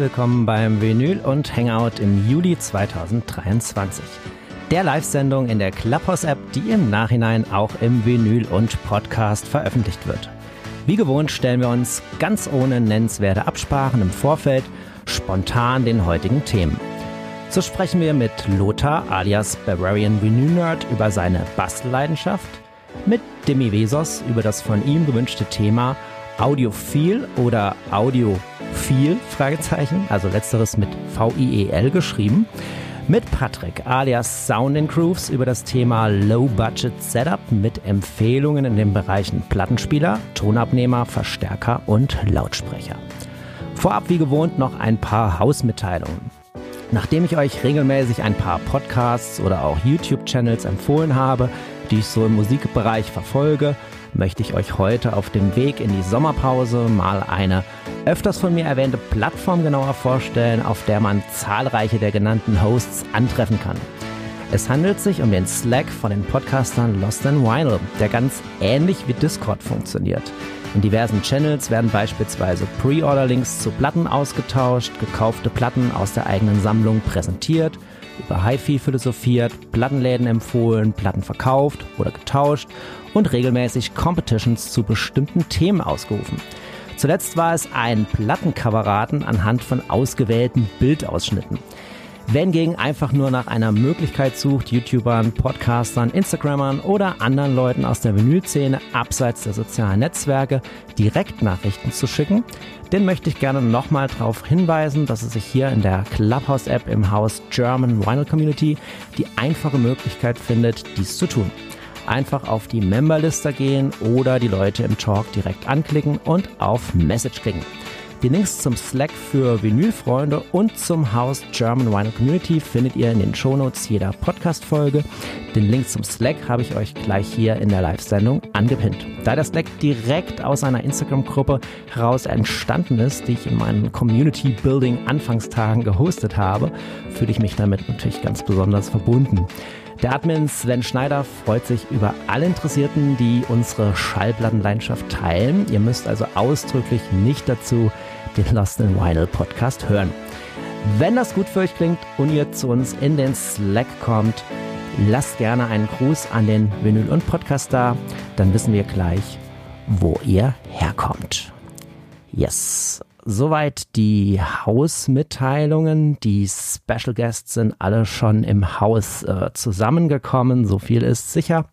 Willkommen beim Vinyl und Hangout im Juli 2023. Der Live-Sendung in der Clubhouse-App, die im Nachhinein auch im Vinyl und Podcast veröffentlicht wird. Wie gewohnt stellen wir uns ganz ohne nennenswerte Absprachen im Vorfeld spontan den heutigen Themen. So sprechen wir mit Lothar alias Bavarian Vinyl Nerd über seine Bastelleidenschaft, mit Demi Vesos über das von ihm gewünschte Thema Audiophil oder Audiophil, Fragezeichen, also letzteres mit V-I-E-L geschrieben, mit Patrick alias Sound and Grooves über das Thema Low Budget Setup mit Empfehlungen in den Bereichen Plattenspieler, Tonabnehmer, Verstärker und Lautsprecher. Vorab wie gewohnt noch ein paar Hausmitteilungen. Nachdem ich euch regelmäßig ein paar Podcasts oder auch YouTube-Channels empfohlen habe, die ich so im Musikbereich verfolge, möchte ich euch heute auf dem Weg in die Sommerpause mal eine öfters von mir erwähnte Plattform genauer vorstellen, auf der man zahlreiche der genannten Hosts antreffen kann. Es handelt sich um den Slack von den Podcastern Lost in Vinyl, der ganz ähnlich wie Discord funktioniert. In diversen Channels werden beispielsweise Pre-Order-Links zu Platten ausgetauscht, gekaufte Platten aus der eigenen Sammlung präsentiert, über HiFi philosophiert, Plattenläden empfohlen, Platten verkauft oder getauscht und regelmäßig Competitions zu bestimmten Themen ausgerufen. Zuletzt war es ein Plattencoverraten anhand von ausgewählten Bildausschnitten. Wer hingegen einfach nur nach einer Möglichkeit sucht, YouTubern, Podcastern, Instagrammern oder anderen Leuten aus der Vinylszene abseits der sozialen Netzwerke Direktnachrichten zu schicken, den möchte ich gerne nochmal darauf hinweisen, dass es sich hier in der Clubhouse-App im Haus German Vinyl Community die einfache Möglichkeit findet, dies zu tun. Einfach auf die Memberliste gehen oder die Leute im Talk direkt anklicken und auf Message klicken. Die Links zum Slack für Vinylfreunde und zum Haus German Vinyl Community findet ihr in den Shownotes jeder Podcast-Folge. Den Link zum Slack habe ich euch gleich hier in der Live-Sendung angepinnt. Da der Slack direkt aus einer Instagram-Gruppe heraus entstanden ist, die ich in meinen Community-Building-Anfangstagen gehostet habe, fühle ich mich damit natürlich ganz besonders verbunden. Der Admin Sven Schneider freut sich über alle Interessierten, die unsere Schallplattenleidenschaft teilen. Ihr müsst also ausdrücklich nicht dazu den Lost in Vinyl Podcast hören. Wenn das gut für euch klingt und ihr zu uns in den Slack kommt, lasst gerne einen Gruß an den Vinyl und Podcast da, dann wissen wir gleich, wo ihr herkommt. Yes. Soweit die Hausmitteilungen. Die Special Guests sind alle schon im Haus äh, zusammengekommen. So viel ist sicher.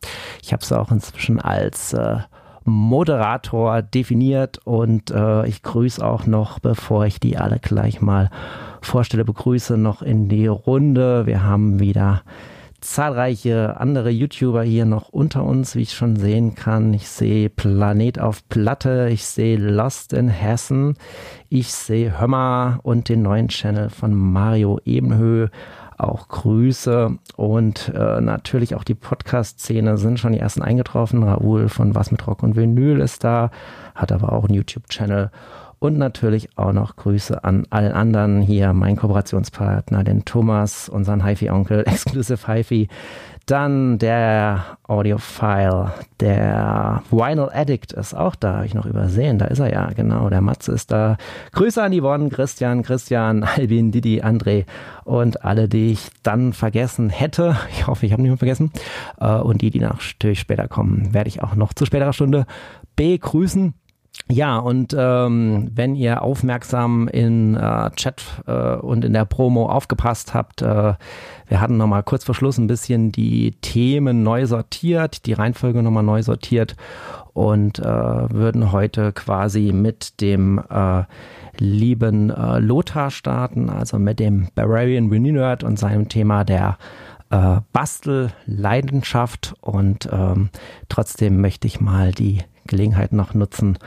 Ich habe es auch inzwischen als äh, Moderator definiert und äh, ich grüße auch noch, bevor ich die alle gleich mal vorstelle, begrüße noch in die Runde. Wir haben wieder zahlreiche andere YouTuber hier noch unter uns, wie ich schon sehen kann. Ich sehe Planet auf Platte, ich sehe Lost in Hessen, ich sehe Hömmer und den neuen Channel von Mario Ebenhö auch Grüße und äh, natürlich auch die Podcast-Szene sind schon die ersten eingetroffen. Raoul von Was mit Rock und Vinyl ist da, hat aber auch einen YouTube-Channel und natürlich auch noch Grüße an allen anderen hier, mein Kooperationspartner, den Thomas, unseren HiFi-Onkel, Exclusive HiFi, dann der Audiophile, der Vinyl Addict ist auch da, habe ich noch übersehen. Da ist er ja, genau. Der Matze ist da. Grüße an Yvonne, Christian, Christian, Albin, Didi, André und alle, die ich dann vergessen hätte. Ich hoffe, ich habe niemanden vergessen. Äh, und die, die natürlich später kommen, werde ich auch noch zu späterer Stunde begrüßen. Ja, und ähm, wenn ihr aufmerksam in äh, Chat äh, und in der Promo aufgepasst habt, äh, wir hatten nochmal kurz vor Schluss ein bisschen die Themen neu sortiert, die Reihenfolge nochmal neu sortiert und äh, würden heute quasi mit dem äh, lieben äh, Lothar starten, also mit dem Bavarian Nerd und seinem Thema der äh, Bastelleidenschaft und ähm, trotzdem möchte ich mal die Gelegenheit noch nutzen,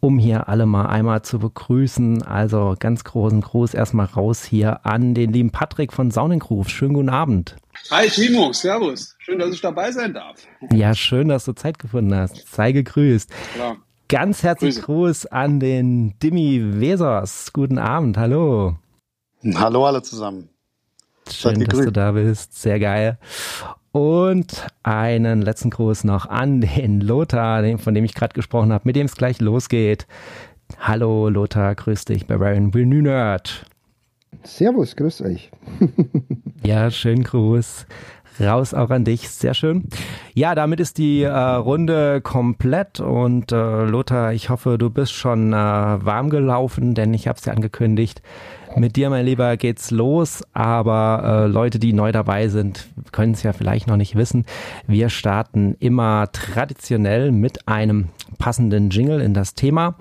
um hier alle mal einmal zu begrüßen. Also ganz großen Gruß erstmal raus hier an den lieben Patrick von Saunengruf. Schönen guten Abend. Hi Timo, Servus. Schön, dass ich dabei sein darf. Ja, schön, dass du Zeit gefunden hast. Sei gegrüßt. Klar. Ganz herzlichen Gruß an den Dimi Wesers. Guten Abend, hallo. Hallo alle zusammen. Schön, dass du da bist. Sehr geil. Und einen letzten Gruß noch an den Lothar, von dem ich gerade gesprochen habe, mit dem es gleich losgeht. Hallo Lothar, grüß dich bei Ryan Will Nerd. Servus, grüß euch. ja, schönen Gruß. Raus auch an dich, sehr schön. Ja, damit ist die äh, Runde komplett und äh, Lothar, ich hoffe, du bist schon äh, warm gelaufen, denn ich habe es ja angekündigt. Mit dir, mein Lieber, geht's los, aber äh, Leute, die neu dabei sind, können es ja vielleicht noch nicht wissen. Wir starten immer traditionell mit einem passenden Jingle in das Thema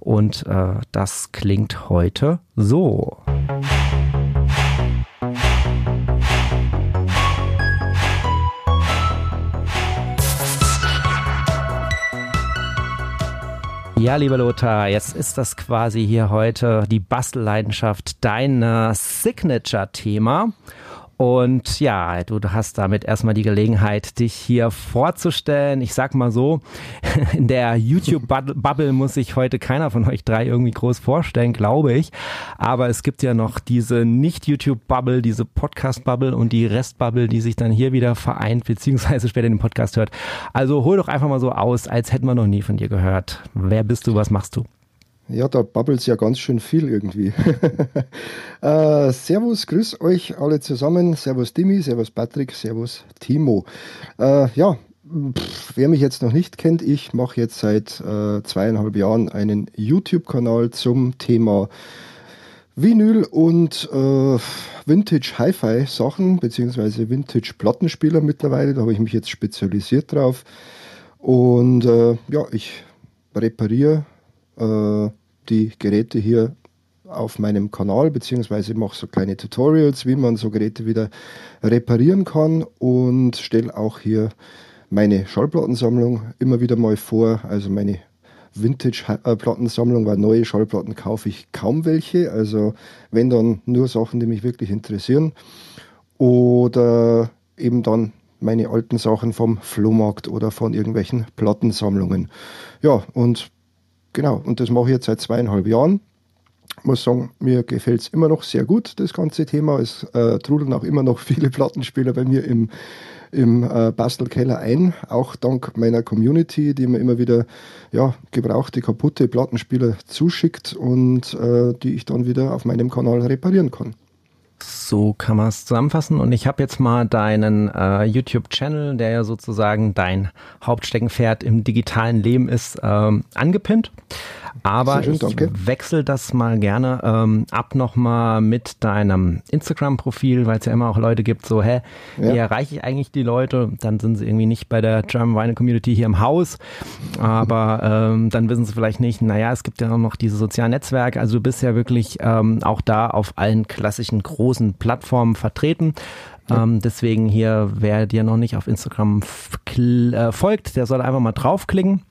und äh, das klingt heute so. Ja, lieber Lothar, jetzt ist das quasi hier heute die Bastelleidenschaft dein Signature-Thema. Und ja, du hast damit erstmal die Gelegenheit, dich hier vorzustellen. Ich sag mal so, in der YouTube-Bubble muss sich heute keiner von euch drei irgendwie groß vorstellen, glaube ich. Aber es gibt ja noch diese Nicht-YouTube-Bubble, diese Podcast-Bubble und die Rest-Bubble, die sich dann hier wieder vereint, beziehungsweise später den Podcast hört. Also hol doch einfach mal so aus, als hätten wir noch nie von dir gehört. Wer bist du, was machst du? Ja, da babbelt ja ganz schön viel irgendwie. äh, servus, grüß euch alle zusammen. Servus Dimi, servus Patrick, servus Timo. Äh, ja, pff, wer mich jetzt noch nicht kennt, ich mache jetzt seit äh, zweieinhalb Jahren einen YouTube-Kanal zum Thema Vinyl und äh, Vintage Hi-Fi Sachen, beziehungsweise Vintage Plattenspieler mittlerweile. Da habe ich mich jetzt spezialisiert drauf. Und äh, ja, ich repariere äh, die Geräte hier auf meinem Kanal, beziehungsweise mache so kleine Tutorials, wie man so Geräte wieder reparieren kann und stelle auch hier meine Schallplattensammlung immer wieder mal vor, also meine Vintage-Plattensammlung, weil neue Schallplatten kaufe ich kaum welche, also wenn dann nur Sachen, die mich wirklich interessieren. Oder eben dann meine alten Sachen vom Flohmarkt oder von irgendwelchen Plattensammlungen. Ja, und Genau, und das mache ich jetzt seit zweieinhalb Jahren. Muss sagen, mir gefällt es immer noch sehr gut, das ganze Thema. Es äh, trudeln auch immer noch viele Plattenspieler bei mir im, im äh, Bastelkeller ein, auch dank meiner Community, die mir immer wieder ja, gebrauchte, kaputte Plattenspieler zuschickt und äh, die ich dann wieder auf meinem Kanal reparieren kann. So kann man es zusammenfassen. Und ich habe jetzt mal deinen äh, YouTube-Channel, der ja sozusagen dein Hauptsteckenpferd im digitalen Leben ist, ähm, angepinnt. Aber schön, ich danke. wechsle das mal gerne ähm, ab nochmal mit deinem Instagram-Profil, weil es ja immer auch Leute gibt, so, hä, ja. wie erreiche ich eigentlich die Leute? Dann sind sie irgendwie nicht bei der German Vinyl Community hier im Haus, aber ähm, dann wissen sie vielleicht nicht, naja, es gibt ja auch noch diese sozialen Netzwerke, also du bist ja wirklich ähm, auch da auf allen klassischen großen Plattformen vertreten. Ja. Ähm, deswegen hier, wer dir noch nicht auf Instagram äh, folgt, der soll einfach mal draufklicken.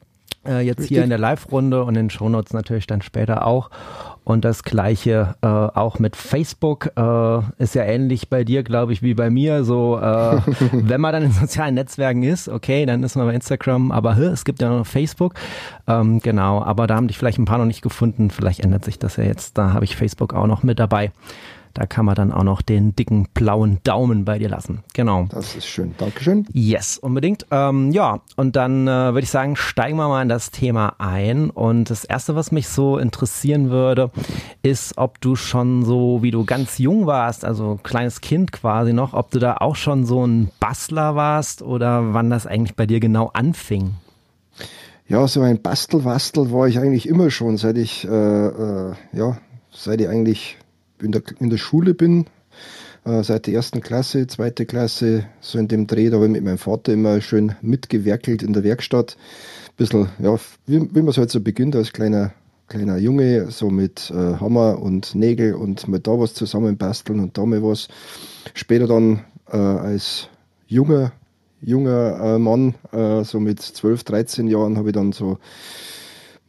Äh, jetzt Richtig. hier in der Live-Runde und in den Shownotes natürlich dann später auch. Und das gleiche äh, auch mit Facebook äh, ist ja ähnlich bei dir, glaube ich, wie bei mir. So, äh, wenn man dann in sozialen Netzwerken ist, okay, dann ist man bei Instagram, aber hä, es gibt ja noch Facebook. Ähm, genau, aber da haben dich vielleicht ein paar noch nicht gefunden. Vielleicht ändert sich das ja jetzt. Da habe ich Facebook auch noch mit dabei. Da kann man dann auch noch den dicken blauen Daumen bei dir lassen. Genau. Das ist schön. Dankeschön. Yes, unbedingt. Ähm, ja, und dann äh, würde ich sagen, steigen wir mal in das Thema ein. Und das Erste, was mich so interessieren würde, ist, ob du schon so, wie du ganz jung warst, also kleines Kind quasi noch, ob du da auch schon so ein Bastler warst oder wann das eigentlich bei dir genau anfing. Ja, so ein Bastelwastel war ich eigentlich immer schon, seit ich, äh, äh, ja, seit ich eigentlich in der, in der Schule bin, äh, seit der ersten Klasse, zweite Klasse, so in dem Dreh, da habe ich mit meinem Vater immer schön mitgewerkelt in der Werkstatt. Ein bisschen, ja, wie, wie man es halt so beginnt als kleiner, kleiner Junge, so mit äh, Hammer und Nägel und mal da was zusammenbasteln und da mal was. Später dann äh, als junger, junger äh, Mann, äh, so mit 12, 13 Jahren, habe ich dann so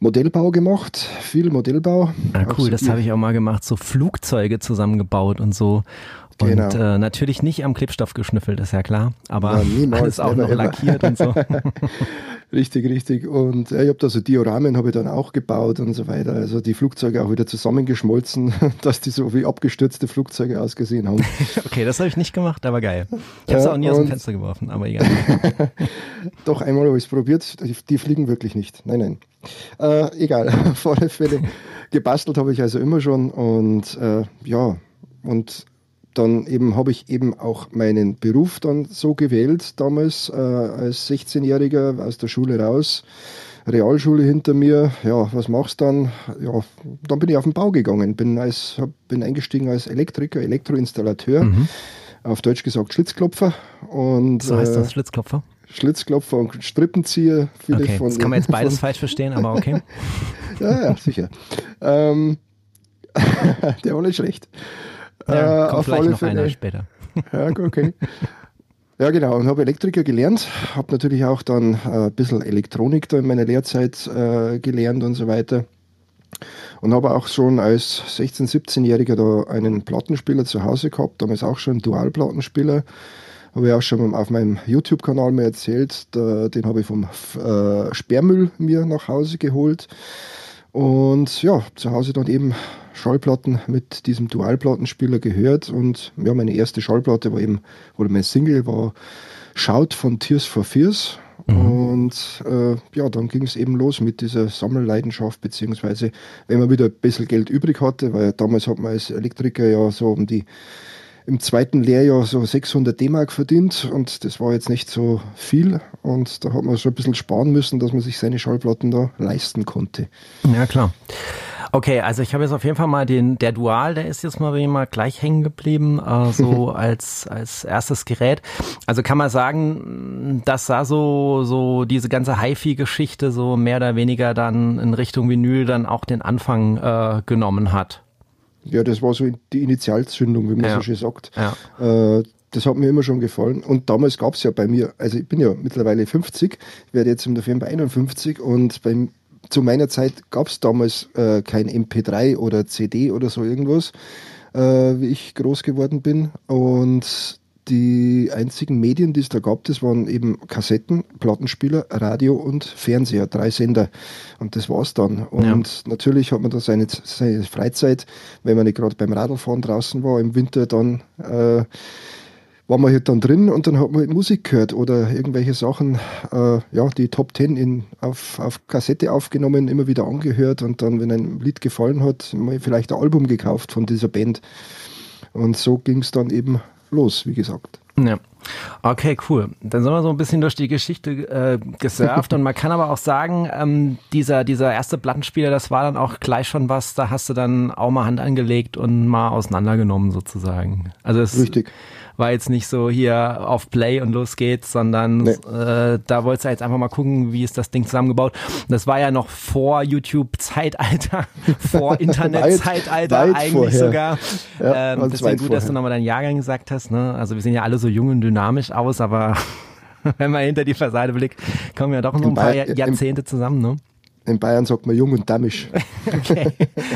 Modellbau gemacht, viel Modellbau. Ah, cool, das habe ich auch mal gemacht, so Flugzeuge zusammengebaut und so. Und genau. äh, natürlich nicht am Klebstoff geschnüffelt, ist ja klar, aber ja, niemals, alles auch noch lackiert und so. richtig, richtig. Und äh, ich habe da so Dioramen habe ich dann auch gebaut und so weiter. Also die Flugzeuge auch wieder zusammengeschmolzen, dass die so wie abgestürzte Flugzeuge ausgesehen haben. okay, das habe ich nicht gemacht, aber geil. Ich habe es ja, auch nie aus dem Fenster geworfen, aber egal. Doch einmal habe ich es probiert. Die fliegen wirklich nicht. Nein, nein. Äh, egal, auf alle Fälle. Gebastelt habe ich also immer schon und äh, ja, und dann eben habe ich eben auch meinen Beruf dann so gewählt, damals äh, als 16-Jähriger aus der Schule raus. Realschule hinter mir, ja, was machst du dann? Ja, dann bin ich auf den Bau gegangen, bin, als, hab, bin eingestiegen als Elektriker, Elektroinstallateur, mhm. auf Deutsch gesagt Schlitzklopfer. Und, so heißt das, äh, Schlitzklopfer? Schlitzklopfer und Strippenzieher. Vielleicht okay, von, das kann man jetzt beides von, falsch verstehen, aber okay. ja, ja, sicher. ähm, der war nicht schlecht. Ja, äh, kommt vielleicht noch Fälle. einer später. ja, okay. Ja, genau. Und habe Elektriker gelernt. Habe natürlich auch dann äh, ein bisschen Elektronik da in meiner Lehrzeit äh, gelernt und so weiter. Und habe auch schon als 16-, 17-Jähriger da einen Plattenspieler zu Hause gehabt. Damals auch schon Dual-Plattenspieler. Habe ich auch schon auf meinem YouTube-Kanal mir erzählt. Da, den habe ich vom äh, Sperrmüll mir nach Hause geholt. Und ja, zu Hause dann eben Schallplatten mit diesem Dualplattenspieler gehört und ja, meine erste Schallplatte war eben, oder mein Single war Shout von Tears for Fears. Mhm. Und äh, ja, dann ging es eben los mit dieser Sammelleidenschaft, beziehungsweise wenn man wieder ein bisschen Geld übrig hatte, weil damals hat man als Elektriker ja so um die im zweiten Lehrjahr so 600 D-Mark verdient und das war jetzt nicht so viel und da hat man schon ein bisschen sparen müssen, dass man sich seine Schallplatten da leisten konnte. Ja, klar. Okay, also ich habe jetzt auf jeden Fall mal den, der Dual, der ist jetzt mal wie immer gleich hängen geblieben, äh, so als, als erstes Gerät. Also kann man sagen, dass da so, so diese ganze HiFi-Geschichte so mehr oder weniger dann in Richtung Vinyl dann auch den Anfang äh, genommen hat. Ja, das war so die Initialzündung, wie man ja. so schön sagt. Ja. Äh, das hat mir immer schon gefallen. Und damals gab es ja bei mir, also ich bin ja mittlerweile 50, werde jetzt im November 51 und beim zu meiner Zeit gab es damals äh, kein MP3 oder CD oder so irgendwas, äh, wie ich groß geworden bin. Und die einzigen Medien, die es da gab, das waren eben Kassetten, Plattenspieler, Radio und Fernseher, drei Sender. Und das war's dann. Und ja. natürlich hat man da seine, seine Freizeit, wenn man nicht gerade beim Radlfahren draußen war, im Winter dann äh, war man halt dann drin und dann hat man halt Musik gehört oder irgendwelche Sachen, äh, ja, die Top Ten in, auf, auf Kassette aufgenommen, immer wieder angehört und dann, wenn ein Lied gefallen hat, mal vielleicht ein Album gekauft von dieser Band. Und so ging es dann eben los, wie gesagt. Ja. Okay, cool. Dann sind wir so ein bisschen durch die Geschichte äh, gesurft und man kann aber auch sagen, ähm, dieser, dieser erste Plattenspieler, das war dann auch gleich schon was, da hast du dann auch mal Hand angelegt und mal auseinandergenommen sozusagen. Also es, Richtig war jetzt nicht so hier auf Play und los geht's, sondern nee. äh, da wolltest du jetzt einfach mal gucken, wie ist das Ding zusammengebaut. Das war ja noch vor YouTube-Zeitalter, vor Internet-Zeitalter eigentlich vorher. sogar. Ja, ähm, deswegen gut, vorher. dass du nochmal deinen Jahrgang gesagt hast. Ne? Also wir sehen ja alle so jung und dynamisch aus, aber wenn man hinter die Fassade blickt, kommen ja doch noch ein paar Jahrzehnte zusammen. Ne? In Bayern sagt man jung und damisch. Okay.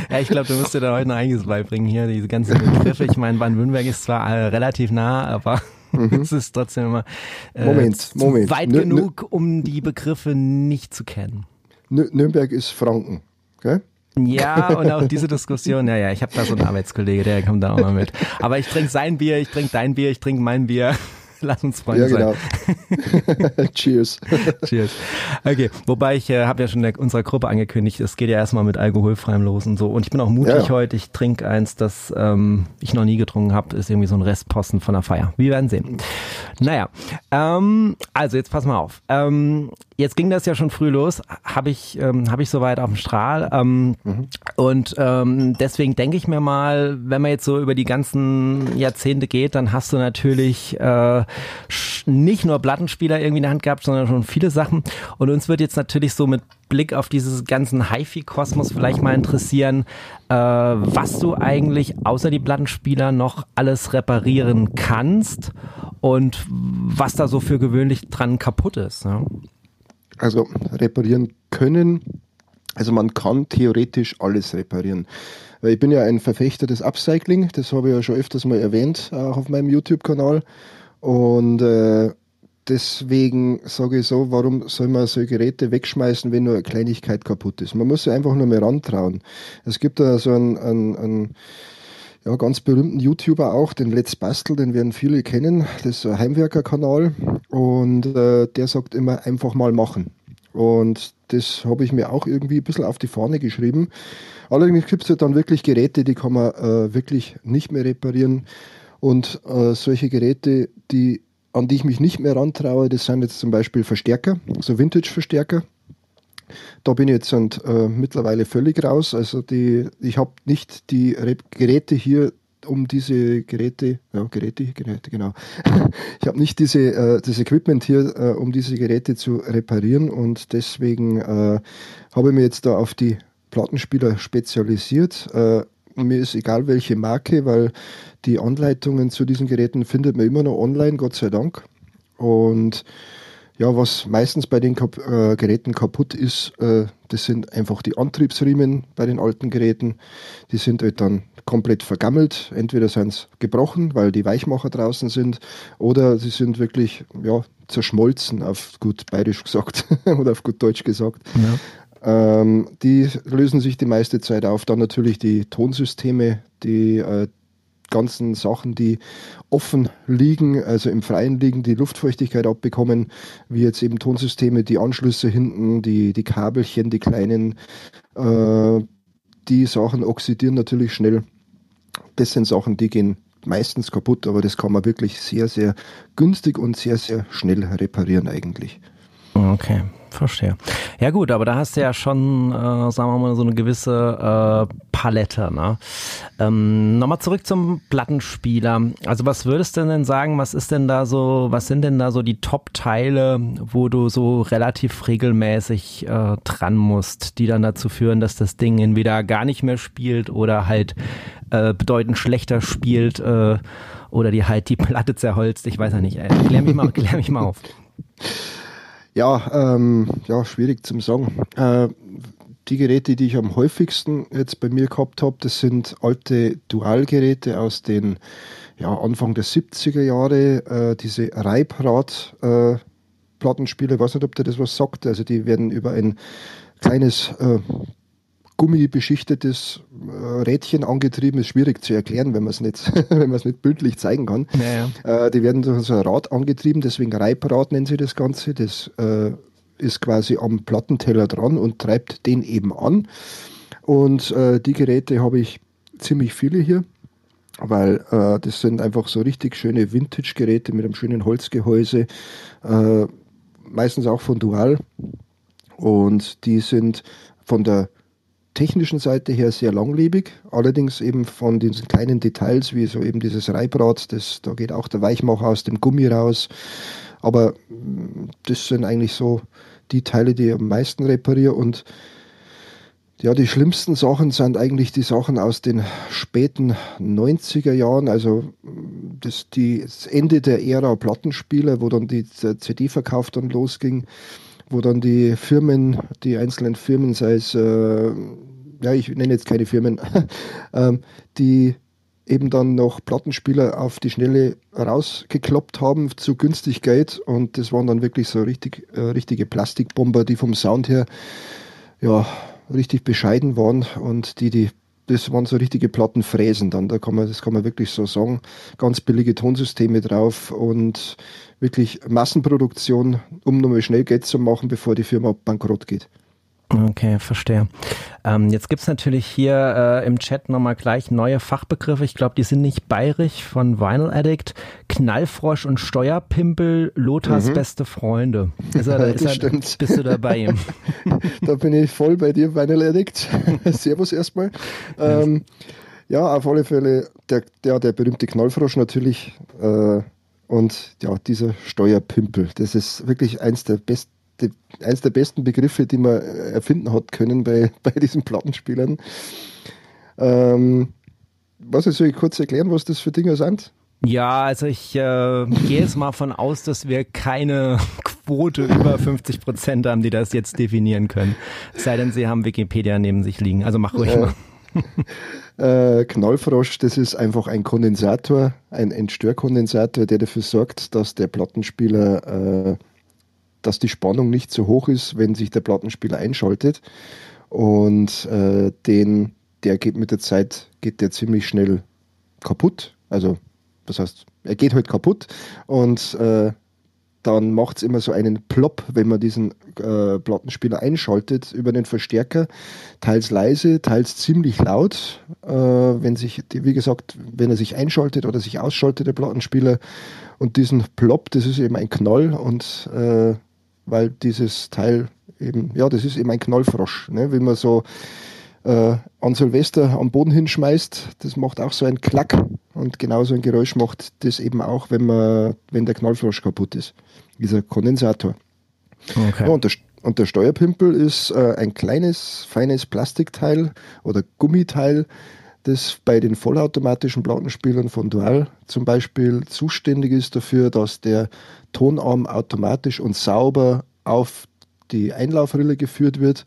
Ja, ich glaube, du musst dir da heute noch einiges beibringen hier, diese ganzen Begriffe. Ich meine, Baden-Württemberg ist zwar äh, relativ nah, aber mhm. es ist trotzdem immer äh, Moment, Moment. weit Nür genug, um die Begriffe nicht zu kennen. Nürnberg ist Franken, gell? Ja, und auch diese Diskussion, ja, ja, ich habe da so einen Arbeitskollege, der kommt da auch mal mit. Aber ich trinke sein Bier, ich trinke dein Bier, ich trinke mein Bier. Lass uns Freunde ja, genau. sein. Cheers. Cheers. Okay, wobei ich äh, habe ja schon in unserer Gruppe angekündigt, es geht ja erstmal mit alkoholfreiem los und so. Und ich bin auch mutig ja. heute. Ich trinke eins, das ähm, ich noch nie getrunken habe. Ist irgendwie so ein Restposten von der Feier. Wir werden sehen. Naja, ähm, also jetzt pass mal auf. Ähm, jetzt ging das ja schon früh los. Habe ich, ähm, hab ich soweit auf dem Strahl. Ähm, mhm. Und ähm, deswegen denke ich mir mal, wenn man jetzt so über die ganzen Jahrzehnte geht, dann hast du natürlich äh, nicht nur Plattenspieler irgendwie in der Hand gehabt, sondern schon viele Sachen. Und uns wird jetzt natürlich so mit Blick auf dieses ganzen HiFi-Kosmos vielleicht mal interessieren, äh, was du eigentlich außer die Plattenspieler noch alles reparieren kannst und was da so für gewöhnlich dran kaputt ist. Ja? Also reparieren können, also man kann theoretisch alles reparieren. Ich bin ja ein Verfechter des Upcycling, das habe ich ja schon öfters mal erwähnt, auch auf meinem YouTube-Kanal. Und äh, deswegen sage ich so, warum soll man so Geräte wegschmeißen, wenn nur eine Kleinigkeit kaputt ist? Man muss sich einfach nur mehr rantrauen. Es gibt da so einen, einen, einen ja, ganz berühmten YouTuber auch, den Let's Bastel, den werden viele kennen. Das ist ein Heimwerkerkanal und äh, der sagt immer einfach mal machen. Und das habe ich mir auch irgendwie ein bisschen auf die Fahne geschrieben. Allerdings gibt es ja dann wirklich Geräte, die kann man äh, wirklich nicht mehr reparieren. Und äh, solche Geräte, die, an die ich mich nicht mehr rantraue, das sind jetzt zum Beispiel Verstärker, so Vintage-Verstärker. Da bin ich jetzt und, äh, mittlerweile völlig raus. Also die, ich habe nicht die Re Geräte hier, um diese Geräte, ja, Geräte, Geräte, genau. ich habe nicht diese, äh, das Equipment hier, äh, um diese Geräte zu reparieren und deswegen äh, habe ich mir jetzt da auf die Plattenspieler spezialisiert. Äh, mir ist egal welche Marke, weil die Anleitungen zu diesen Geräten findet man immer noch online, Gott sei Dank. Und ja, was meistens bei den Kap äh, Geräten kaputt ist, äh, das sind einfach die Antriebsriemen bei den alten Geräten. Die sind halt dann komplett vergammelt. Entweder sind sie gebrochen, weil die Weichmacher draußen sind, oder sie sind wirklich ja, zerschmolzen, auf gut bayerisch gesagt oder auf gut deutsch gesagt. Ja. Ähm, die lösen sich die meiste Zeit auf. Dann natürlich die Tonsysteme, die äh, ganzen Sachen, die offen liegen, also im Freien liegen, die Luftfeuchtigkeit abbekommen, wie jetzt eben Tonsysteme, die Anschlüsse hinten, die, die Kabelchen, die kleinen, äh, die Sachen oxidieren natürlich schnell. Das sind Sachen, die gehen meistens kaputt, aber das kann man wirklich sehr, sehr günstig und sehr, sehr schnell reparieren eigentlich. Okay, verstehe. Ja gut, aber da hast du ja schon, äh, sagen wir mal, so eine gewisse äh, Palette. Ne? Ähm, Nochmal zurück zum Plattenspieler. Also was würdest du denn sagen, was ist denn da so, was sind denn da so die Top-Teile, wo du so relativ regelmäßig äh, dran musst, die dann dazu führen, dass das Ding entweder gar nicht mehr spielt oder halt äh, bedeutend schlechter spielt äh, oder die halt die Platte zerholzt. Ich weiß ja nicht. Ey. Klär mich mal, klär mich mal auf. Ja, ähm, ja, schwierig zum sagen. Äh, die Geräte, die ich am häufigsten jetzt bei mir gehabt habe, das sind alte Dualgeräte aus den ja, Anfang der 70er Jahre, äh, diese Reibrad äh, ich weiß nicht, ob der das was sagt, also die werden über ein kleines äh, gummibeschichtetes äh, Rädchen angetrieben, ist schwierig zu erklären, wenn man es nicht, wenn man es nicht bildlich zeigen kann. Ja, ja. Äh, die werden durch so ein Rad angetrieben, deswegen Reibrad nennen sie das Ganze. Das äh, ist quasi am Plattenteller dran und treibt den eben an. Und äh, die Geräte habe ich ziemlich viele hier, weil äh, das sind einfach so richtig schöne Vintage-Geräte mit einem schönen Holzgehäuse, äh, meistens auch von Dual. Und die sind von der technischen Seite her sehr langlebig, allerdings eben von diesen kleinen Details, wie so eben dieses Reibrad, das, da geht auch der Weichmacher aus dem Gummi raus. Aber mm, das sind eigentlich so die Teile, die ich am meisten repariere. Und ja, die schlimmsten Sachen sind eigentlich die Sachen aus den späten 90er Jahren, also mm, das, die, das Ende der Ära Plattenspieler, wo dann die CD-Verkauf dann losging wo dann die Firmen, die einzelnen Firmen, sei es, äh, ja, ich nenne jetzt keine Firmen, ähm, die eben dann noch Plattenspieler auf die Schnelle rausgekloppt haben zu günstig Geld. Und das waren dann wirklich so richtig, äh, richtige Plastikbomber, die vom Sound her ja richtig bescheiden waren und die die das waren so richtige Plattenfräsen dann, da kann man, das kann man wirklich so sagen. Ganz billige Tonsysteme drauf und wirklich Massenproduktion, um nochmal schnell Geld zu machen, bevor die Firma bankrott geht. Okay, verstehe. Ähm, jetzt gibt's natürlich hier äh, im Chat nochmal gleich neue Fachbegriffe. Ich glaube, die sind nicht bayerisch von Vinyl Addict. Knallfrosch und Steuerpimpel, Lothars mhm. beste Freunde. Ist er, ist er, stimmt. Bist du dabei? da bin ich voll bei dir, Vinyl Addict. Servus erstmal. Ähm, ja, auf alle Fälle der, der, der berühmte Knallfrosch natürlich. Äh, und ja, dieser Steuerpimpel, das ist wirklich eins der besten die, eines der besten Begriffe, die man erfinden hat können bei, bei diesen Plattenspielern. Ähm, was soll ich kurz erklären, was das für Dinge sind? Ja, also ich äh, gehe jetzt mal von aus, dass wir keine Quote über 50 Prozent haben, die das jetzt definieren können. Es sei denn, Sie haben Wikipedia neben sich liegen. Also mach ruhig äh, mal. Äh, Knallfrosch, das ist einfach ein Kondensator, ein Entstörkondensator, der dafür sorgt, dass der Plattenspieler äh, dass die Spannung nicht so hoch ist, wenn sich der Plattenspieler einschaltet. Und äh, den, der geht mit der Zeit, geht der ziemlich schnell kaputt. Also, das heißt, er geht halt kaputt und äh, dann macht es immer so einen Plop, wenn man diesen äh, Plattenspieler einschaltet über den Verstärker. Teils leise, teils ziemlich laut. Äh, wenn sich, wie gesagt, wenn er sich einschaltet oder sich ausschaltet, der Plattenspieler. Und diesen Plop, das ist eben ein Knall und äh, weil dieses Teil eben, ja, das ist eben ein Knallfrosch. Ne? Wie man so äh, an Silvester am Boden hinschmeißt, das macht auch so ein Klack und genauso ein Geräusch macht das eben auch, wenn man, wenn der Knallfrosch kaputt ist. Dieser Kondensator. Okay. Ja, und, der, und der Steuerpimpel ist äh, ein kleines, feines Plastikteil oder Gummiteil, das bei den vollautomatischen Plattenspielern von Dual zum Beispiel zuständig ist dafür, dass der Tonarm automatisch und sauber auf die Einlaufrille geführt wird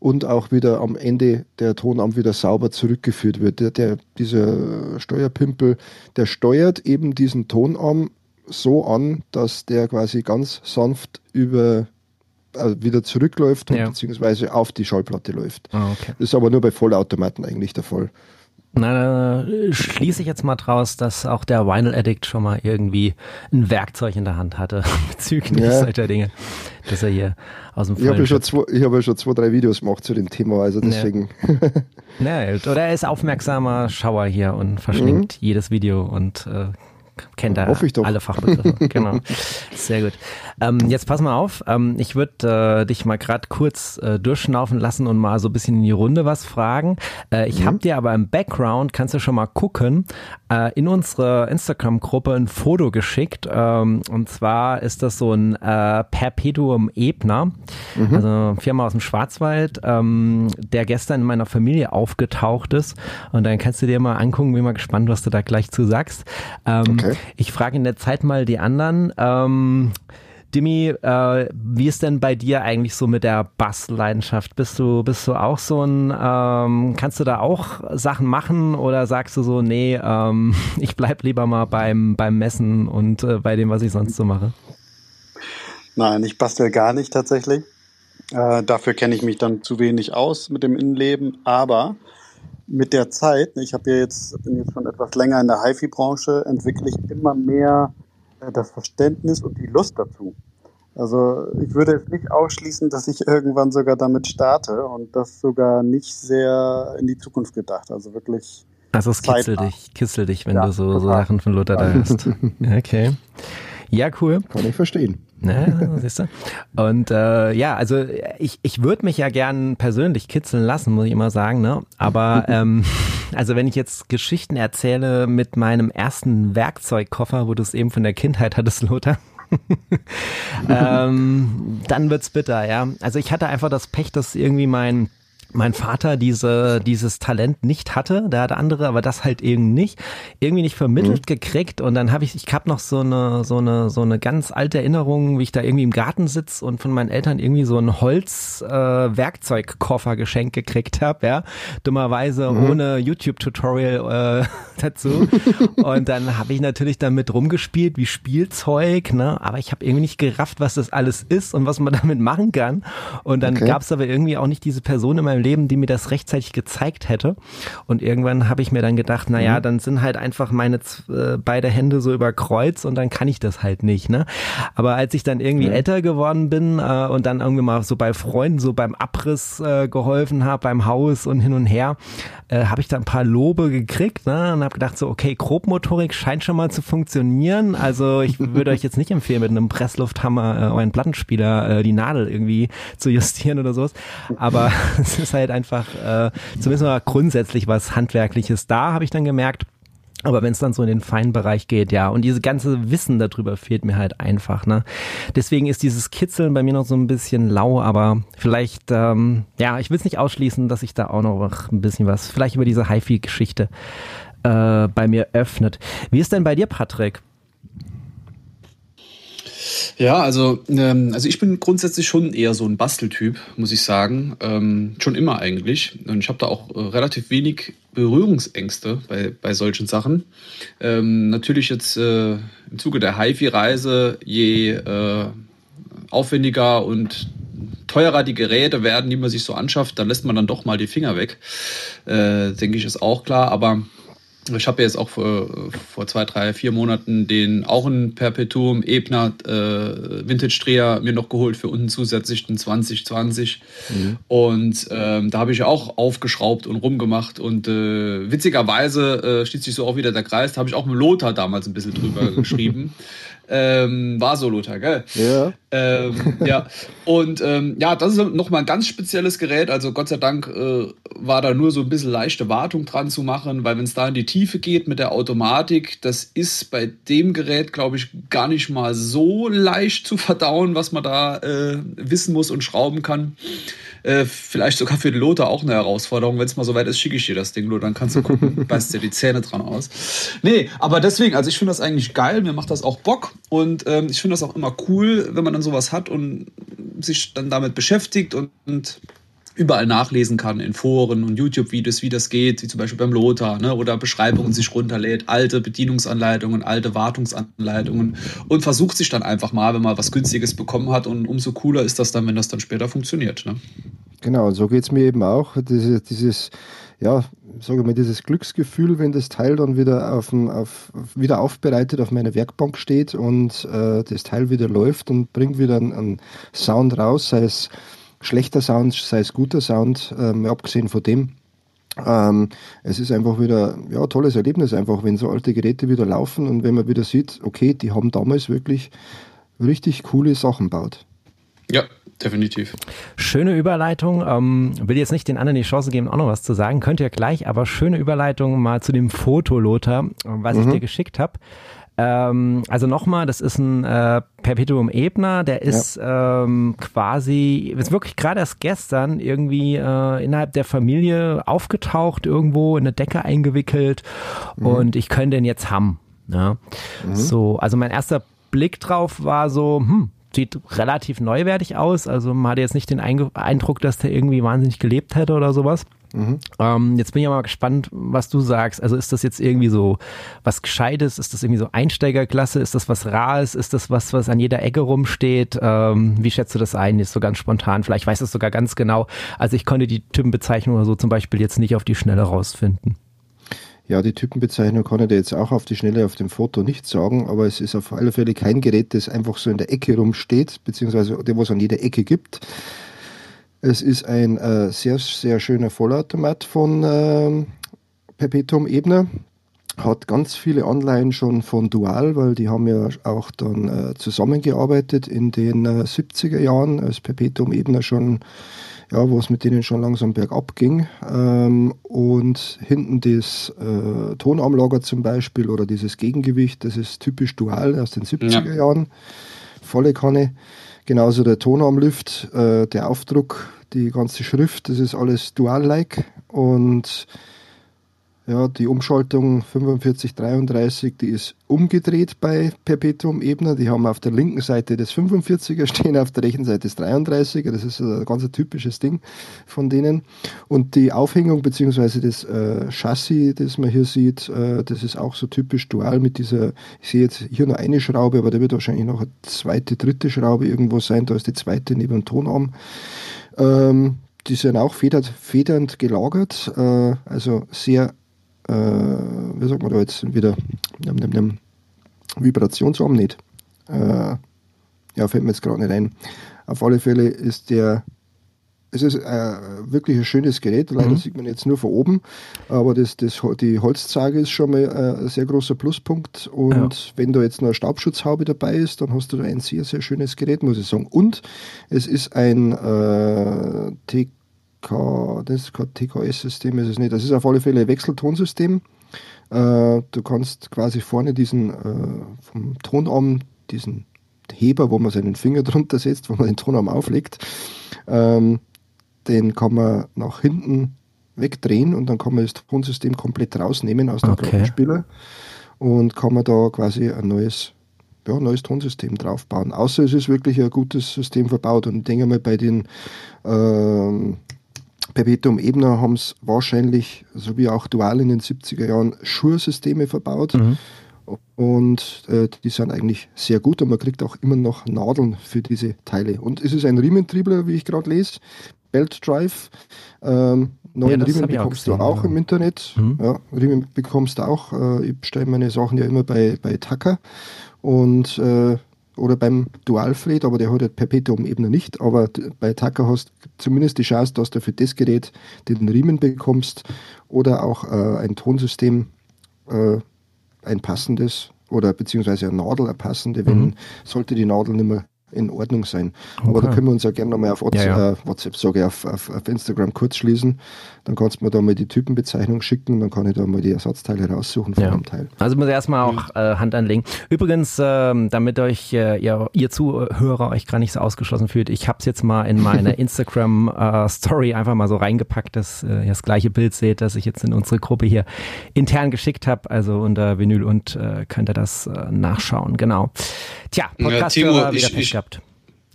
und auch wieder am Ende der Tonarm wieder sauber zurückgeführt wird. Der, der, dieser Steuerpimpel, der steuert eben diesen Tonarm so an, dass der quasi ganz sanft über also wieder zurückläuft ja. beziehungsweise auf die Schallplatte läuft. Ah, okay. Das ist aber nur bei Vollautomaten eigentlich der Fall. Na, da schließe ich jetzt mal draus, dass auch der Vinyl Addict schon mal irgendwie ein Werkzeug in der Hand hatte bezüglich ja. solcher Dinge, dass er hier aus dem Ich habe ja, schon zwei, ich hab ja schon zwei, drei Videos gemacht zu dem Thema, also deswegen. Ja. ja oder er ist aufmerksamer Schauer hier und verschlingt mhm. jedes Video und äh, kennt er alle Fachbegriffe. genau. Sehr gut. Ähm, jetzt pass mal auf. Ähm, ich würde äh, dich mal gerade kurz äh, durchschnaufen lassen und mal so ein bisschen in die Runde was fragen. Äh, ich mhm. habe dir aber im Background, kannst du schon mal gucken, äh, in unsere Instagram-Gruppe ein Foto geschickt. Ähm, und zwar ist das so ein äh, Perpetuum Ebner, mhm. also Firma aus dem Schwarzwald, ähm, der gestern in meiner Familie aufgetaucht ist. Und dann kannst du dir mal angucken, bin mal gespannt, was du da gleich zu sagst. Ähm, okay. Ich frage in der Zeit mal die anderen. Ähm, Dimi, äh, wie ist denn bei dir eigentlich so mit der Bassleidenschaft? Bist du, bist du auch so ein, ähm, kannst du da auch Sachen machen oder sagst du so, nee, ähm, ich bleib lieber mal beim, beim Messen und äh, bei dem, was ich sonst so mache? Nein, ich bastel gar nicht tatsächlich. Äh, dafür kenne ich mich dann zu wenig aus mit dem Innenleben, aber mit der Zeit, ich habe ja jetzt, bin jetzt schon etwas länger in der HiFi-Branche, entwickle ich immer mehr äh, das Verständnis und die Lust dazu. Also ich würde es nicht ausschließen, dass ich irgendwann sogar damit starte und das sogar nicht sehr in die Zukunft gedacht. Also wirklich. Also es kitzelt dich, kitzelt dich, wenn ja, du so, so Sachen von Luther da hast. okay. Ja, cool. Kann ich verstehen. Ne, siehst du? Und äh, ja, also ich, ich würde mich ja gern persönlich kitzeln lassen, muss ich immer sagen, ne? Aber ähm, also wenn ich jetzt Geschichten erzähle mit meinem ersten Werkzeugkoffer, wo du es eben von der Kindheit hattest, Lothar, ähm, dann wird's bitter, ja. Also ich hatte einfach das Pech, dass irgendwie mein mein Vater diese, dieses Talent nicht hatte, der hatte andere, aber das halt eben nicht, irgendwie nicht vermittelt mhm. gekriegt. Und dann habe ich, ich habe noch so eine, so eine, so eine ganz alte Erinnerung, wie ich da irgendwie im Garten sitz und von meinen Eltern irgendwie so einen Holz äh, geschenkt gekriegt habe, ja, dummerweise mhm. ohne YouTube-Tutorial äh, dazu. Und dann habe ich natürlich damit rumgespielt wie Spielzeug, ne, aber ich habe irgendwie nicht gerafft, was das alles ist und was man damit machen kann. Und dann okay. gab es aber irgendwie auch nicht diese Person in meinem meinem Leben, die mir das rechtzeitig gezeigt hätte. Und irgendwann habe ich mir dann gedacht, na ja, mhm. dann sind halt einfach meine äh, beide Hände so über Kreuz und dann kann ich das halt nicht. Ne? Aber als ich dann irgendwie ja. älter geworden bin äh, und dann irgendwie mal so bei Freunden so beim Abriss äh, geholfen habe, beim Haus und hin und her, äh, habe ich da ein paar Lobe gekriegt ne? und habe gedacht so, okay, Grobmotorik scheint schon mal zu funktionieren. Also ich würde euch jetzt nicht empfehlen, mit einem Presslufthammer äh, euren Plattenspieler äh, die Nadel irgendwie zu justieren oder sowas. Aber es ist halt einfach äh, zumindest mal grundsätzlich was Handwerkliches da, habe ich dann gemerkt. Aber wenn es dann so in den feinen Bereich geht, ja, und diese ganze Wissen darüber fehlt mir halt einfach, ne? Deswegen ist dieses Kitzeln bei mir noch so ein bisschen lau, aber vielleicht, ähm, ja, ich will es nicht ausschließen, dass sich da auch noch ein bisschen was, vielleicht über diese HiFi-Geschichte äh, bei mir öffnet. Wie ist denn bei dir, Patrick? Ja, also, ähm, also ich bin grundsätzlich schon eher so ein Basteltyp, muss ich sagen. Ähm, schon immer eigentlich. Und ich habe da auch äh, relativ wenig Berührungsängste bei, bei solchen Sachen. Ähm, natürlich jetzt äh, im Zuge der HiFi-Reise, je äh, aufwendiger und teurer die Geräte werden, die man sich so anschafft, dann lässt man dann doch mal die Finger weg. Äh, denke ich, ist auch klar. Aber Ich habe jetzt auch vor, vor, zwei, drei, vier Monaten den auch einen Perpetuum Ebner äh, Vintage Dreher mir noch geholt für unten zusätzlich den 2020. Mhm. Und ähm, da habe ich auch aufgeschraubt und rumgemacht. Und äh, witzigerweise äh, schließt sich so auch wieder der Kreis. Da habe ich auch mit Lothar damals ein bisschen drüber geschrieben. Ähm, war so, Lothar, gell? Ja. Ähm, ja. Und ähm, ja, das ist nochmal ein ganz spezielles Gerät. Also Gott sei Dank äh, war da nur so ein bisschen leichte Wartung dran zu machen, weil wenn es da in die Tiefe geht mit der Automatik, das ist bei dem Gerät, glaube ich, gar nicht mal so leicht zu verdauen, was man da äh, wissen muss und schrauben kann. Äh, vielleicht sogar für den Lothar auch eine Herausforderung. Wenn es mal so weit ist, schicke ich dir das Ding, Lothar, dann kannst du gucken, beißt dir die Zähne dran aus. Nee, aber deswegen, also ich finde das eigentlich geil, mir macht das auch Bock und ähm, ich finde das auch immer cool, wenn man dann sowas hat und sich dann damit beschäftigt und, und überall nachlesen kann in Foren und YouTube-Videos, wie das geht, wie zum Beispiel beim Lothar, ne, oder Beschreibungen sich runterlädt, alte Bedienungsanleitungen, alte Wartungsanleitungen und versucht sich dann einfach mal, wenn man was Günstiges bekommen hat und umso cooler ist das dann, wenn das dann später funktioniert. Ne? Genau, so geht es mir eben auch. Diese, dieses, ja, sage mal, dieses Glücksgefühl, wenn das Teil dann wieder auf, auf wieder aufbereitet auf meiner Werkbank steht und äh, das Teil wieder läuft und bringt wieder einen, einen Sound raus, sei es schlechter Sound, sei es guter Sound, ähm, abgesehen von dem. Ähm, es ist einfach wieder ja tolles Erlebnis, einfach wenn so alte Geräte wieder laufen und wenn man wieder sieht, okay, die haben damals wirklich richtig coole Sachen baut. Ja, definitiv. Schöne Überleitung. Ähm, will jetzt nicht den anderen die Chance geben, auch noch was zu sagen. Könnt ihr gleich, aber schöne Überleitung mal zu dem Foto, Lothar, was mhm. ich dir geschickt habe. Ähm, also nochmal, das ist ein äh, Perpetuum Ebner, der ist ja. ähm, quasi, ist wirklich gerade erst gestern irgendwie äh, innerhalb der Familie aufgetaucht, irgendwo in eine Decke eingewickelt mhm. und ich könnte den jetzt haben. Ja. Mhm. So, also mein erster Blick drauf war so, hm, sieht relativ neuwertig aus. Also man hatte jetzt nicht den Eindruck, dass der irgendwie wahnsinnig gelebt hätte oder sowas. Mhm. Ähm, jetzt bin ich mal gespannt, was du sagst. Also ist das jetzt irgendwie so was Gescheites? Ist das irgendwie so Einsteigerklasse? Ist das was Rares? Ist das was, was an jeder Ecke rumsteht? Ähm, wie schätzt du das ein? Jetzt so ganz spontan. Vielleicht weißt du es sogar ganz genau. Also ich konnte die Typenbezeichnung oder so zum Beispiel jetzt nicht auf die Schnelle rausfinden. Ja, die Typenbezeichnung kann ich dir jetzt auch auf die Schnelle auf dem Foto nicht sagen, aber es ist auf alle Fälle kein Gerät, das einfach so in der Ecke rumsteht, beziehungsweise der, was an jeder Ecke gibt. Es ist ein äh, sehr, sehr schöner Vollautomat von äh, Perpetuum Ebner. Hat ganz viele Anleihen schon von Dual, weil die haben ja auch dann äh, zusammengearbeitet in den 70er äh, Jahren, als Perpetuum Ebner schon ja, wo es mit denen schon langsam bergab ging. Ähm, und hinten das äh, Tonarmlager zum Beispiel oder dieses Gegengewicht, das ist typisch dual aus den 70er ja. Jahren. Volle Kanne. Genauso der Tonarmlift, äh, der Aufdruck, die ganze Schrift, das ist alles dual-like. Und ja, die Umschaltung 4533, die ist umgedreht bei Perpetuum Ebner. Die haben auf der linken Seite das 45er stehen, auf der rechten Seite das 33er. Das ist ein ganz typisches Ding von denen. Und die Aufhängung beziehungsweise das äh, Chassis, das man hier sieht, äh, das ist auch so typisch dual mit dieser, ich sehe jetzt hier nur eine Schraube, aber da wird wahrscheinlich noch eine zweite, dritte Schraube irgendwo sein. Da ist die zweite neben dem Tonarm. Ähm, die sind auch federnd, federnd gelagert, äh, also sehr äh, wie sagt man da jetzt wieder, nimm, nimm, nimm, Vibrationsarm nicht. Äh, ja, fällt mir jetzt gerade nicht ein. Auf alle Fälle ist der es ist äh, wirklich ein schönes Gerät, leider mhm. sieht man jetzt nur von oben, aber das, das, die Holzzage ist schon mal äh, ein sehr großer Pluspunkt und ja. wenn da jetzt noch eine Staubschutzhaube dabei ist, dann hast du da ein sehr, sehr schönes Gerät, muss ich sagen. Und es ist ein äh, K, das ist kein TKS-System, ist es nicht. Das ist auf alle Fälle ein Wechseltonsystem. Äh, du kannst quasi vorne diesen äh, vom Tonarm, diesen Heber, wo man seinen Finger drunter setzt, wo man den Tonarm auflegt, ähm, den kann man nach hinten wegdrehen und dann kann man das Tonsystem komplett rausnehmen aus dem okay. Glockenspieler und kann man da quasi ein neues ja, neues Tonsystem draufbauen. Außer es ist wirklich ein gutes System verbaut. Und ich denke mal, bei den ähm, Perpetuum Ebner haben es wahrscheinlich, so wie auch Dual in den 70er Jahren, Schursysteme verbaut. Mhm. Und äh, die sind eigentlich sehr gut und man kriegt auch immer noch Nadeln für diese Teile. Und es ist ein Riementriebler, wie ich gerade lese, Belt Drive. Ähm, neuen ja, Riemen bekommst gesehen, du auch ja. im Internet. Mhm. Ja, Riemen bekommst du auch. Äh, ich bestelle meine Sachen ja immer bei, bei Tucker und äh, oder beim Dualfred, aber der hat halt Perpetuum eben nicht. Aber bei Tucker hast du zumindest die Chance, dass du für das Gerät den Riemen bekommst oder auch äh, ein Tonsystem, äh, ein passendes oder beziehungsweise eine Nadel, eine passende, wenn mhm. sollte die Nadel nicht mehr in Ordnung sein. Okay. Aber da können wir uns ja gerne nochmal auf WhatsApp, ja, ja. Äh, WhatsApp sage ich, auf, auf, auf, Instagram kurz schließen. Dann kannst du mir da mal die Typenbezeichnung schicken, dann kann ich da mal die Ersatzteile raussuchen von ja. dem Teil. Also muss erstmal auch äh, Hand anlegen. Übrigens, äh, damit euch äh, ihr, ihr Zuhörer euch gar nicht so ausgeschlossen fühlt, ich habe es jetzt mal in meine Instagram äh, Story einfach mal so reingepackt, dass äh, ihr das gleiche Bild seht, das ich jetzt in unsere Gruppe hier intern geschickt habe. Also unter Vinyl und äh, könnt ihr das äh, nachschauen. Genau. Tja, Podcast-Hörer wieder Pech gehabt.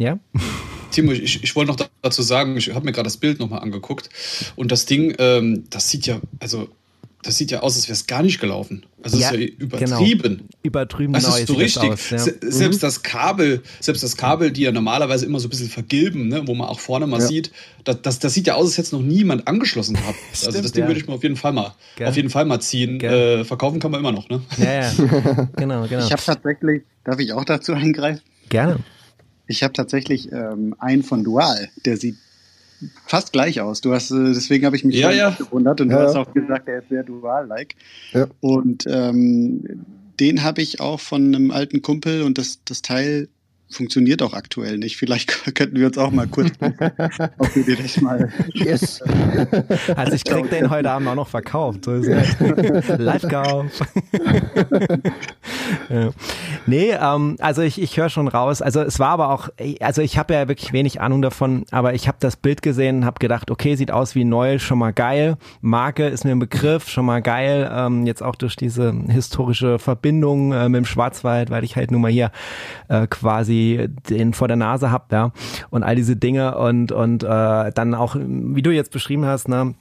Ja? Timo, ich, ich wollte noch dazu sagen, ich habe mir gerade das Bild nochmal angeguckt und das Ding, ähm, das sieht ja, also das sieht ja aus, als wäre es gar nicht gelaufen. Also ja, ist ja übertrieben. Genau. Übertrieben das ist so richtig. Aus, ja. Selbst mhm. das Kabel, selbst das Kabel, die ja normalerweise immer so ein bisschen vergilben, ne, wo man auch vorne mal ja. sieht, das, das, das, sieht ja aus, als hätte es noch niemand angeschlossen gehabt. Stimmt, also das Ding würde ich mir auf jeden Fall mal, auf jeden Fall mal ziehen. Äh, verkaufen kann man immer noch, ne? Ja, ja. genau, genau. Ich habe tatsächlich, darf ich auch dazu eingreifen? Gerne. Ich habe tatsächlich ähm, einen von Dual, der sieht fast gleich aus. Du hast, äh, deswegen habe ich mich ja, ja. gewundert und ja, du hast auch gesagt, er ist sehr Dual-like. Ja. Und ähm, den habe ich auch von einem alten Kumpel und das, das Teil funktioniert auch aktuell nicht. Vielleicht könnten wir uns auch mal kurz, ob wir den mal. Yes. Also ich krieg den heute Abend auch noch verkauft. Live-Kauf. ja. Nee, ähm, also ich, ich höre schon raus. Also es war aber auch, also ich habe ja wirklich wenig Ahnung davon, aber ich habe das Bild gesehen, habe gedacht, okay, sieht aus wie neu, schon mal geil. Marke ist mir ein Begriff, schon mal geil. Ähm, jetzt auch durch diese historische Verbindung äh, mit dem Schwarzwald, weil ich halt nun mal hier äh, quasi den vor der Nase habt, ja, und all diese Dinge und und äh, dann auch, wie du jetzt beschrieben hast, ne,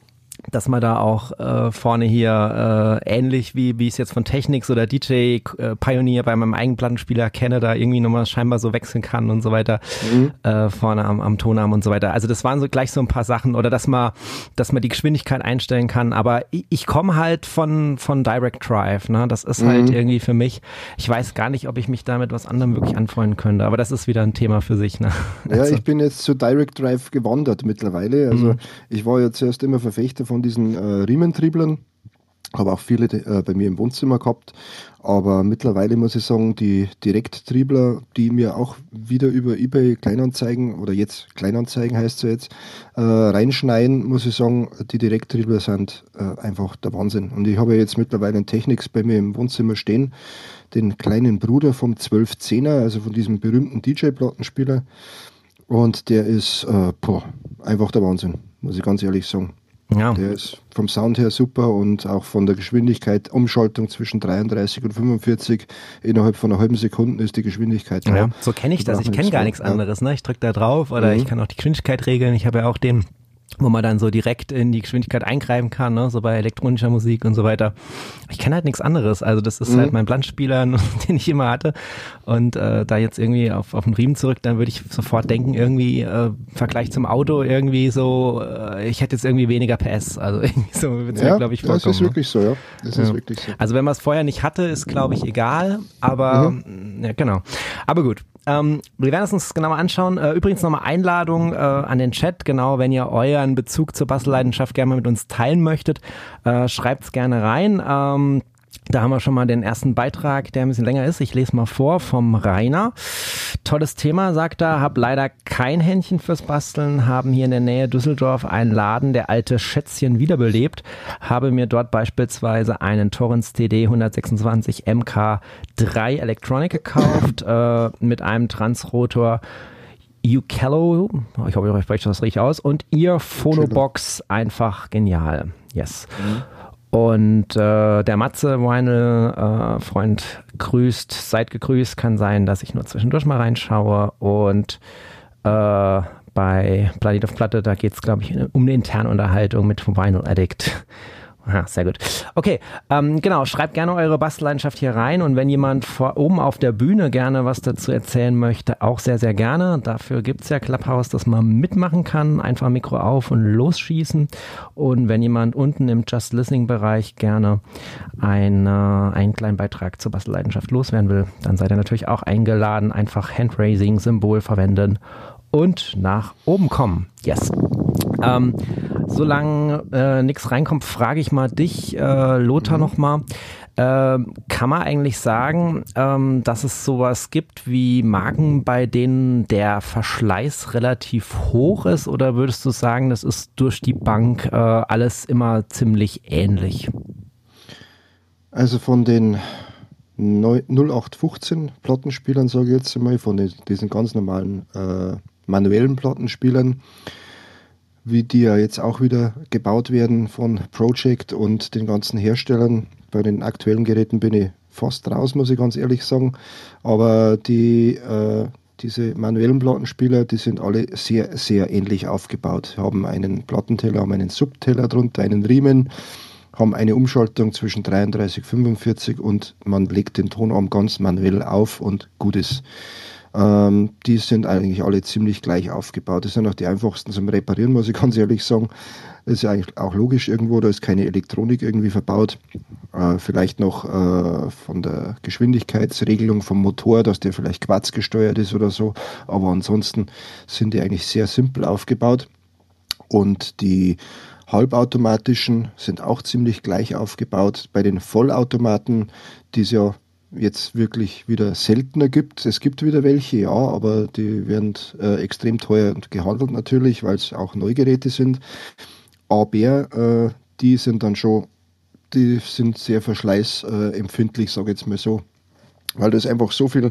dass man da auch äh, vorne hier äh, ähnlich wie wie ich es jetzt von Technics oder DJ äh, Pioneer bei meinem eigenen Plattenspieler kenne, da irgendwie nochmal scheinbar so wechseln kann und so weiter mhm. äh, vorne am, am Tonarm und so weiter. Also das waren so gleich so ein paar Sachen oder dass man dass man die Geschwindigkeit einstellen kann. Aber ich, ich komme halt von von Direct Drive, ne? Das ist halt mhm. irgendwie für mich. Ich weiß gar nicht, ob ich mich damit was anderem wirklich anfreunden könnte. Aber das ist wieder ein Thema für sich. Ne? Ja, also. ich bin jetzt zu Direct Drive gewandert mittlerweile. Also mhm. ich war ja zuerst immer Verfechter von diesen äh, Riementrieblern. Habe auch viele äh, bei mir im Wohnzimmer gehabt. Aber mittlerweile muss ich sagen, die Direkttriebler, die mir auch wieder über eBay Kleinanzeigen oder jetzt Kleinanzeigen heißt es jetzt, äh, reinschneiden, muss ich sagen, die Direkttriebler sind äh, einfach der Wahnsinn. Und ich habe jetzt mittlerweile einen Technics bei mir im Wohnzimmer stehen, den kleinen Bruder vom 1210er, also von diesem berühmten DJ-Plattenspieler. Und der ist äh, boah, einfach der Wahnsinn, muss ich ganz ehrlich sagen. Ja. Der ist vom Sound her super und auch von der Geschwindigkeit, Umschaltung zwischen 33 und 45 innerhalb von einer halben Sekunde ist die Geschwindigkeit. Ja, so kenne ich das. Ich kenne gar nichts anderes. Ne? Ich drücke da drauf oder mhm. ich kann auch die Geschwindigkeit regeln. Ich habe ja auch den wo man dann so direkt in die Geschwindigkeit eingreifen kann, ne? so bei elektronischer Musik und so weiter. Ich kenne halt nichts anderes. Also das ist mhm. halt mein Planspieler, den ich immer hatte. Und äh, da jetzt irgendwie auf, auf den Riemen zurück, dann würde ich sofort denken, irgendwie äh, Vergleich zum Auto, irgendwie so, äh, ich hätte jetzt irgendwie weniger PS. Also irgendwie so wird es ja, glaube ich, vorkommen. Das ist ne? wirklich so, ja. Das ja. ist wirklich so. Also wenn man es vorher nicht hatte, ist glaube ich egal, aber mhm. ja, genau. Aber gut, ähm, wir werden es uns genauer anschauen. Äh, übrigens nochmal Einladung äh, an den Chat, genau, wenn ihr euren Bezug zur Bastelleidenschaft gerne mal mit uns teilen möchtet, äh, schreibt es gerne rein. Ähm, da haben wir schon mal den ersten Beitrag, der ein bisschen länger ist. Ich lese mal vor vom Rainer. Tolles Thema, sagt er. Hab leider kein Händchen fürs Basteln. Haben hier in der Nähe Düsseldorf einen Laden, der alte Schätzchen wiederbelebt. Habe mir dort beispielsweise einen Torrens TD 126 MK3 Electronic gekauft äh, mit einem Transrotor Ukello, ich hoffe, ich spreche das richtig aus, und ihr Phonobox einfach genial. Yes. Mhm. Und äh, der Matze Weinel, äh, Freund, grüßt, seid gegrüßt. Kann sein, dass ich nur zwischendurch mal reinschaue. Und äh, bei Planet of Platte, da geht es, glaube ich, um eine interne Unterhaltung mit Vinyl Addict. Ja, sehr gut. Okay, ähm, genau, schreibt gerne eure Bastelleidenschaft hier rein und wenn jemand vor oben auf der Bühne gerne was dazu erzählen möchte, auch sehr, sehr gerne. Dafür gibt's ja Clubhouse, dass man mitmachen kann. Einfach Mikro auf und losschießen. Und wenn jemand unten im Just Listening-Bereich gerne ein, einen kleinen Beitrag zur Bastelleidenschaft loswerden will, dann seid ihr natürlich auch eingeladen. Einfach Handraising-Symbol verwenden und nach oben kommen. Yes. Ähm, solange äh, nichts reinkommt, frage ich mal dich, äh, Lothar, mhm. nochmal. Äh, kann man eigentlich sagen, ähm, dass es sowas gibt wie Marken, bei denen der Verschleiß relativ hoch ist? Oder würdest du sagen, das ist durch die Bank äh, alles immer ziemlich ähnlich? Also von den 0815 Plattenspielern, sage ich jetzt einmal, von den, diesen ganz normalen äh, manuellen Plattenspielern, wie die ja jetzt auch wieder gebaut werden von Project und den ganzen Herstellern. Bei den aktuellen Geräten bin ich fast raus, muss ich ganz ehrlich sagen. Aber die, äh, diese manuellen Plattenspieler, die sind alle sehr, sehr ähnlich aufgebaut. Haben einen Plattenteller, haben einen Subteller drunter, einen Riemen, haben eine Umschaltung zwischen 33, 45 und man legt den Tonarm ganz manuell auf und gut ist. Ähm, die sind eigentlich alle ziemlich gleich aufgebaut. Das sind auch die einfachsten zum Reparieren, muss ich ganz ehrlich sagen. Das ist ja eigentlich auch logisch irgendwo, da ist keine Elektronik irgendwie verbaut. Äh, vielleicht noch äh, von der Geschwindigkeitsregelung vom Motor, dass der vielleicht quarzgesteuert ist oder so. Aber ansonsten sind die eigentlich sehr simpel aufgebaut. Und die halbautomatischen sind auch ziemlich gleich aufgebaut. Bei den Vollautomaten, die es ja jetzt wirklich wieder seltener gibt. Es gibt wieder welche, ja, aber die werden äh, extrem teuer gehandelt natürlich, weil es auch Neugeräte sind. Aber äh, die sind dann schon, die sind sehr verschleißempfindlich, sage ich jetzt mal so, weil da ist einfach so viel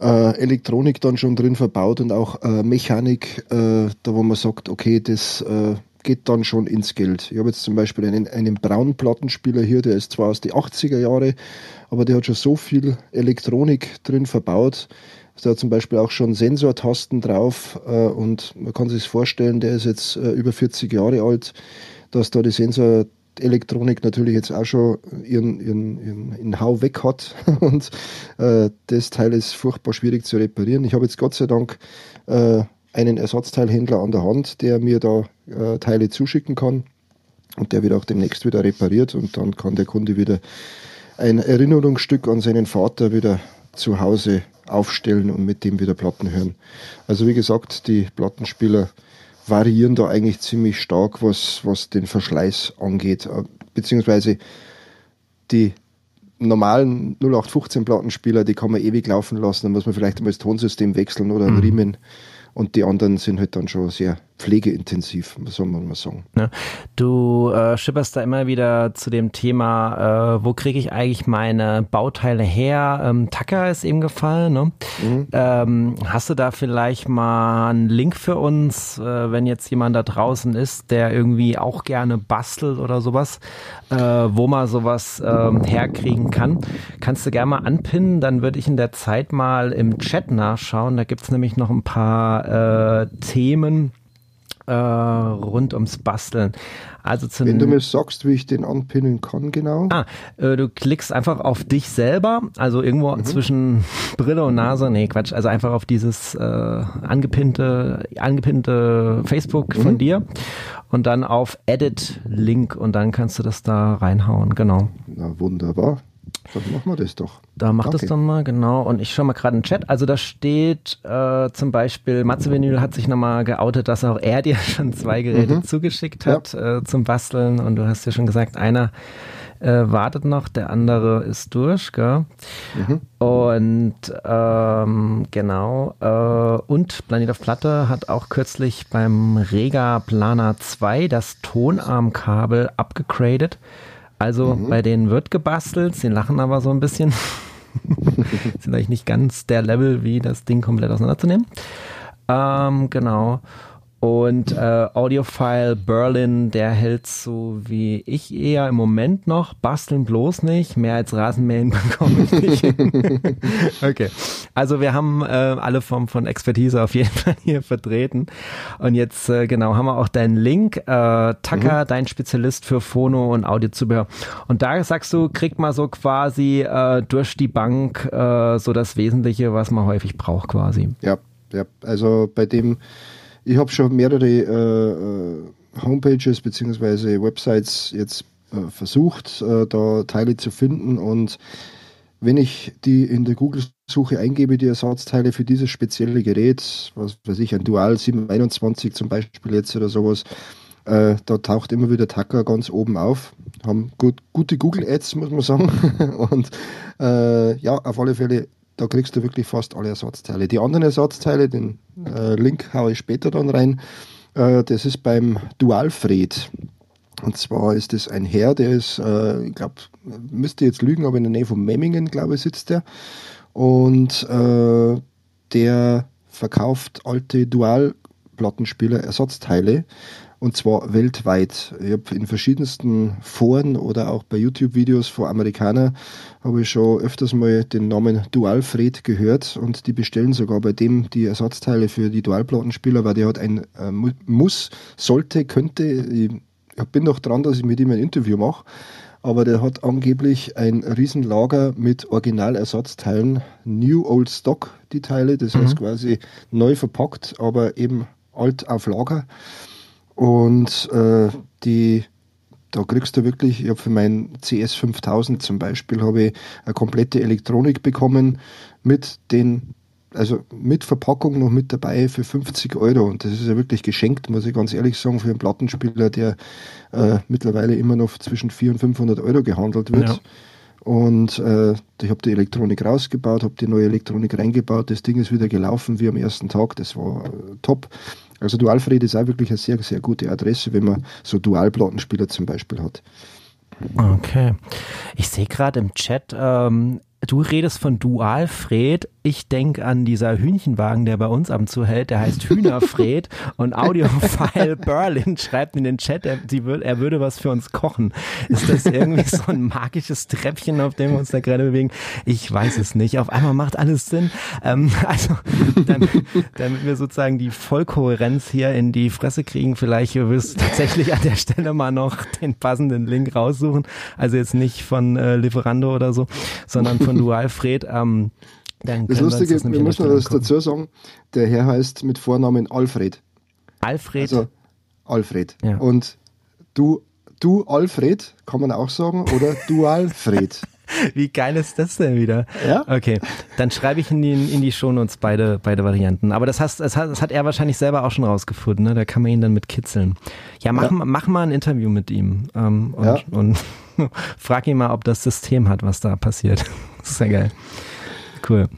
äh, Elektronik dann schon drin verbaut und auch äh, Mechanik, äh, da wo man sagt, okay, das äh, geht dann schon ins Geld. Ich habe jetzt zum Beispiel einen, einen braunen Plattenspieler hier, der ist zwar aus den 80er Jahre, aber der hat schon so viel Elektronik drin verbaut. Da hat zum Beispiel auch schon Sensortasten drauf äh, und man kann sich vorstellen, der ist jetzt äh, über 40 Jahre alt, dass da die Sensorelektronik natürlich jetzt auch schon ihren, ihren, ihren, ihren Hau weg hat und äh, das Teil ist furchtbar schwierig zu reparieren. Ich habe jetzt Gott sei Dank äh, einen Ersatzteilhändler an der Hand, der mir da äh, Teile zuschicken kann und der wird auch demnächst wieder repariert und dann kann der Kunde wieder ein Erinnerungsstück an seinen Vater wieder zu Hause aufstellen und mit dem wieder Platten hören. Also wie gesagt, die Plattenspieler variieren da eigentlich ziemlich stark, was, was den Verschleiß angeht, äh, beziehungsweise die normalen 0815 Plattenspieler, die kann man ewig laufen lassen, dann muss man vielleicht einmal das Tonsystem wechseln oder einen mhm. Riemen und die anderen sind halt dann schon sehr pflegeintensiv, soll man mal sagen. Ja, du äh, schipperst da immer wieder zu dem Thema, äh, wo kriege ich eigentlich meine Bauteile her? Ähm, Tacker ist eben gefallen. Ne? Mhm. Ähm, hast du da vielleicht mal einen Link für uns, äh, wenn jetzt jemand da draußen ist, der irgendwie auch gerne bastelt oder sowas, äh, wo man sowas ähm, herkriegen kann? Kannst du gerne mal anpinnen, dann würde ich in der Zeit mal im Chat nachschauen. Da gibt es nämlich noch ein paar äh, Themen äh, rund ums Basteln. Also Wenn du mir sagst, wie ich den anpinnen kann, genau. Ah, äh, du klickst einfach auf dich selber, also irgendwo mhm. zwischen Brille und Nase. Nee, Quatsch. Also einfach auf dieses äh, angepinnte, angepinnte Facebook mhm. von dir und dann auf Edit Link und dann kannst du das da reinhauen. Genau. Na wunderbar. Dann machen wir das doch. Da macht es dann mal, genau. Und ich schaue mal gerade in den Chat. Also da steht äh, zum Beispiel, Matze Vinyl hat sich nochmal geoutet, dass auch er dir schon zwei Geräte mhm. zugeschickt hat ja. äh, zum Basteln. Und du hast ja schon gesagt, einer äh, wartet noch, der andere ist durch, gell? Mhm. Und ähm, genau. Äh, und Planet auf Platte hat auch kürzlich beim Rega Planer 2 das Tonarmkabel abgegradet. Also mhm. bei denen wird gebastelt, sie lachen aber so ein bisschen. Sind eigentlich nicht ganz der Level, wie das Ding komplett auseinanderzunehmen. Ähm, genau. Und äh, Audiophile Berlin, der hält so wie ich eher im Moment noch. Basteln bloß nicht. Mehr als Rasenmähen bekomme ich nicht. okay. Also wir haben äh, alle Formen von Expertise auf jeden Fall hier vertreten. Und jetzt äh, genau haben wir auch deinen Link, äh, Tucker, mhm. dein Spezialist für Phono und Audiozubehör. Und da sagst du, kriegt man so quasi äh, durch die Bank äh, so das Wesentliche, was man häufig braucht quasi. Ja, ja. Also bei dem, ich habe schon mehrere äh, äh Homepages beziehungsweise Websites jetzt äh, versucht, äh, da Teile zu finden und wenn ich die in der Google-Suche eingebe, die Ersatzteile für dieses spezielle Gerät, was weiß ich, ein Dual 721 zum Beispiel jetzt oder sowas, äh, da taucht immer wieder Tacker ganz oben auf. Haben gut, gute Google-Ads, muss man sagen. Und äh, ja, auf alle Fälle, da kriegst du wirklich fast alle Ersatzteile. Die anderen Ersatzteile, den äh, Link haue ich später dann rein, äh, das ist beim Dualfred. Und zwar ist es ein Herr, der ist, äh, ich glaube, müsste jetzt lügen, aber in der Nähe von Memmingen, glaube ich, sitzt der. Und äh, der verkauft alte Dual-Plattenspieler, Ersatzteile und zwar weltweit. Ich habe in verschiedensten Foren oder auch bei YouTube-Videos von Amerikanern habe ich schon öfters mal den Namen Dualfred gehört und die bestellen sogar bei dem die Ersatzteile für die Dualplattenspieler, weil der hat ein äh, Muss, sollte, könnte, ich, ich bin noch dran, dass ich mit ihm ein Interview mache, aber der hat angeblich ein Riesenlager mit Originalersatzteilen, New Old Stock, die Teile, das heißt mhm. quasi neu verpackt, aber eben alt auf Lager. Und äh, die, da kriegst du wirklich, ich habe für meinen CS 5000 zum Beispiel, habe ich eine komplette Elektronik bekommen mit den also mit Verpackung noch mit dabei für 50 Euro. Und das ist ja wirklich geschenkt, muss ich ganz ehrlich sagen, für einen Plattenspieler, der äh, mittlerweile immer noch zwischen 400 und 500 Euro gehandelt wird. Ja. Und äh, ich habe die Elektronik rausgebaut, habe die neue Elektronik reingebaut. Das Ding ist wieder gelaufen wie am ersten Tag. Das war äh, top. Also Dualfred ist auch wirklich eine sehr, sehr gute Adresse, wenn man so Dualplattenspieler zum Beispiel hat. Okay. Ich sehe gerade im Chat, ähm, du redest von Dualfred ich denke an dieser Hühnchenwagen, der bei uns und zu hält, der heißt Hühnerfred und Audiophile Berlin schreibt in den Chat, er, würd, er, würde was für uns kochen. Ist das irgendwie so ein magisches Treppchen, auf dem wir uns da gerade bewegen? Ich weiß es nicht. Auf einmal macht alles Sinn. Ähm, also, damit, damit wir sozusagen die Vollkohärenz hier in die Fresse kriegen, vielleicht wirst du tatsächlich an der Stelle mal noch den passenden Link raussuchen. Also jetzt nicht von äh, Lieferando oder so, sondern von Dualfred. Ähm, dann das Lustige, wir, wir müssen das dazu sagen, der Herr heißt mit Vornamen Alfred. Alfred? Also Alfred. Ja. Und du, du Alfred, kann man auch sagen, oder du Alfred. Wie geil ist das denn wieder? Ja. Okay, dann schreibe ich in die, in die Shownotes beide, beide Varianten. Aber das, hast, das, hat, das hat er wahrscheinlich selber auch schon rausgefunden, ne? Da kann man ihn dann mit kitzeln. Ja, mach, ja. mach mal ein Interview mit ihm ähm, und, ja. und frag ihn mal, ob das System hat, was da passiert. Das ist ja geil. Cool.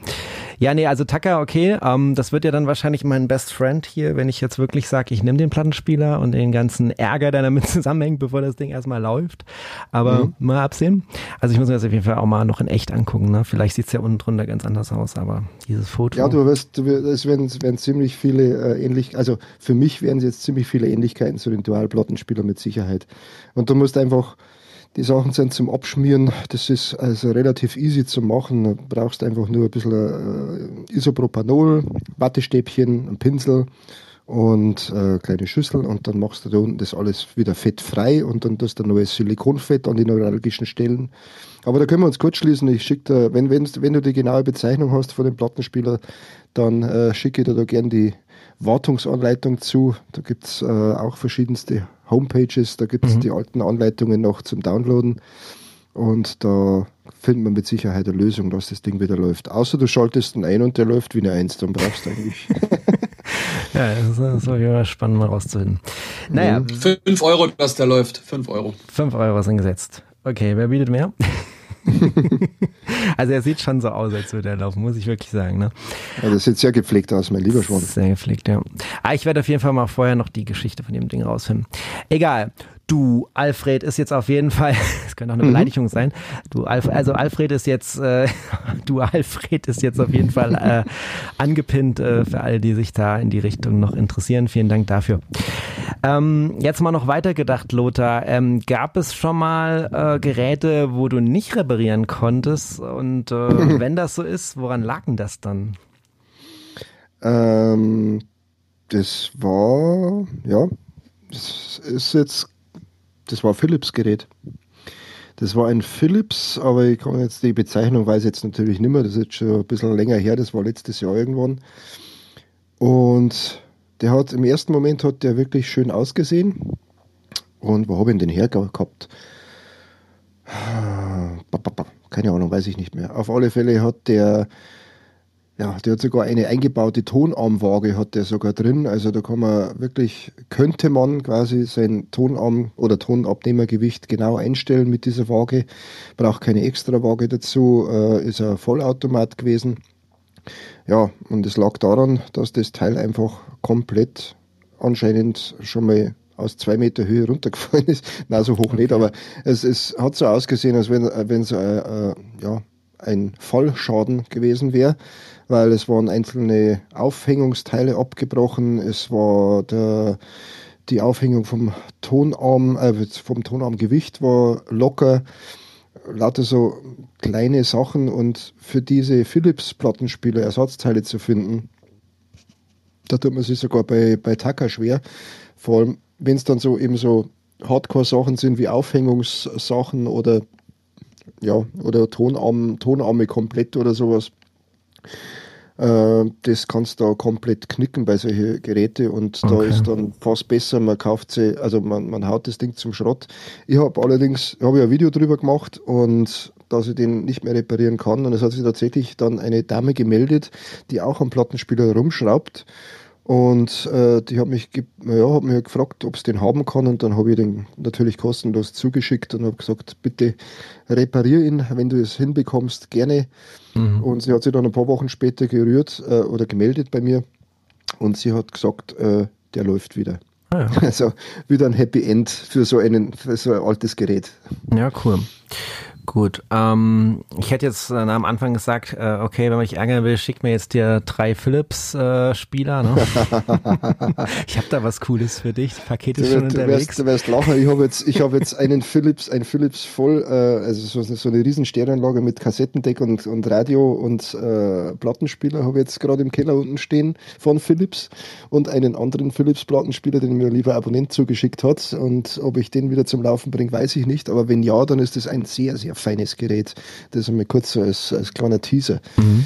Ja, nee, also Tucker, okay, ähm, das wird ja dann wahrscheinlich mein Best Friend hier, wenn ich jetzt wirklich sage, ich nehme den Plattenspieler und den ganzen Ärger, der damit zusammenhängt, bevor das Ding erstmal läuft. Aber mhm. mal absehen. Also ich muss mir das auf jeden Fall auch mal noch in echt angucken. Ne? Vielleicht sieht's ja unten drunter ganz anders aus, aber dieses Foto. Ja, du wirst, du wirst es werden, werden ziemlich viele äh, ähnlich, also für mich werden es jetzt ziemlich viele Ähnlichkeiten zu den Dual-Plattenspielern mit Sicherheit. Und du musst einfach die Sachen sind zum Abschmieren, das ist also relativ easy zu machen. Du brauchst einfach nur ein bisschen äh, Isopropanol, Wattestäbchen, einen Pinsel und äh, kleine Schüssel und dann machst du da unten das alles wieder fettfrei und dann tust du neues Silikonfett an die neuralgischen Stellen. Aber da können wir uns kurz schließen. Ich schicke da, wenn, wenn, wenn du die genaue Bezeichnung hast von dem Plattenspieler, dann äh, schicke ich dir da gern die Wartungsanleitung zu. Da gibt es äh, auch verschiedenste Homepages, da gibt es mhm. die alten Anleitungen noch zum Downloaden. Und da findet man mit Sicherheit eine Lösung, dass das Ding wieder läuft. Außer du schaltest ihn ein und der läuft wie eine Eins, dann brauchst du eigentlich. ja, das ist, auf jeden Fall spannend mal rauszufinden. Naja. 5 mhm. Euro, dass der läuft. 5 Euro. 5 Euro sind gesetzt. Okay, wer bietet mehr? also er sieht schon so aus, als würde er laufen, muss ich wirklich sagen. Ne? Ja, das sieht sehr gepflegt aus, mein lieber Schwan. Sehr gepflegt, ja. Ah, ich werde auf jeden Fall mal vorher noch die Geschichte von dem Ding rausfinden. Egal. Du, Alfred ist jetzt auf jeden Fall, das könnte auch eine mhm. Beleidigung sein. Du, Alfred, also Alfred ist jetzt, äh, du, Alfred ist jetzt auf jeden Fall äh, angepinnt äh, für alle, die sich da in die Richtung noch interessieren. Vielen Dank dafür. Ähm, jetzt mal noch weitergedacht, Lothar. Ähm, gab es schon mal äh, Geräte, wo du nicht reparieren konntest? Und äh, wenn das so ist, woran lag denn das dann? Ähm, das war, ja, das ist jetzt das war Philips Gerät. Das war ein Philips, aber ich kann jetzt die Bezeichnung weiß jetzt natürlich nicht mehr. Das ist jetzt schon ein bisschen länger her. Das war letztes Jahr irgendwann. Und der hat im ersten Moment hat der wirklich schön ausgesehen. Und wo habe ich denn her gehabt? Keine Ahnung, weiß ich nicht mehr. Auf alle Fälle hat der ja, der hat sogar eine eingebaute Tonarmwaage hat der sogar drin. Also da kann man wirklich, könnte man quasi sein Tonarm- oder Tonabnehmergewicht genau einstellen mit dieser Waage. Braucht keine extra Waage dazu, äh, ist ein Vollautomat gewesen. Ja, und es lag daran, dass das Teil einfach komplett anscheinend schon mal aus zwei Meter Höhe runtergefallen ist. Na, so hoch okay. nicht, aber es, es hat so ausgesehen, als wenn es äh, äh, ja, ein Vollschaden gewesen wäre weil es waren einzelne Aufhängungsteile abgebrochen, es war der, die Aufhängung vom Tonarm, äh, vom Tonarmgewicht war locker, lauter so kleine Sachen und für diese Philips-Plattenspieler Ersatzteile zu finden, da tut man sich sogar bei, bei Taka schwer. Vor allem, wenn es dann so eben so Hardcore-Sachen sind wie Aufhängungssachen oder ja, oder Tonarm, Tonarme komplett oder sowas. Äh, das kannst du da komplett knicken bei solchen Geräten und okay. da ist dann fast besser, man kauft sie, also man, man haut das Ding zum Schrott. Ich habe allerdings, habe ich ein Video drüber gemacht und dass ich den nicht mehr reparieren kann und es hat sich tatsächlich dann eine Dame gemeldet, die auch am Plattenspieler rumschraubt und äh, die hat mich, ja, hat mich gefragt, ob es den haben kann. Und dann habe ich den natürlich kostenlos zugeschickt und habe gesagt, bitte reparier ihn, wenn du es hinbekommst, gerne. Mhm. Und sie hat sich dann ein paar Wochen später gerührt äh, oder gemeldet bei mir und sie hat gesagt, äh, der läuft wieder. Ah, ja. Also wieder ein Happy End für so, einen, für so ein altes Gerät. Ja, cool. Gut, ähm, ich hätte jetzt äh, am Anfang gesagt, äh, okay, wenn man mich ärgern will, schick mir jetzt dir drei Philips-Spieler. Äh, ne? ich habe da was Cooles für dich. Das Paket ist du, schon du unterwegs. Wirst, du wirst lachen. Ich habe jetzt, ich hab jetzt einen Philips, ein Philips voll, äh, also so, so eine riesen Stereoanlage mit Kassettendeck und, und Radio und äh, Plattenspieler habe ich jetzt gerade im Keller unten stehen von Philips und einen anderen Philips-Plattenspieler, den mir lieber Abonnent zugeschickt hat. Und ob ich den wieder zum Laufen bringe, weiß ich nicht. Aber wenn ja, dann ist das ein sehr, sehr feines Gerät. Das ist einmal kurz so als, als kleiner Teaser. Mhm.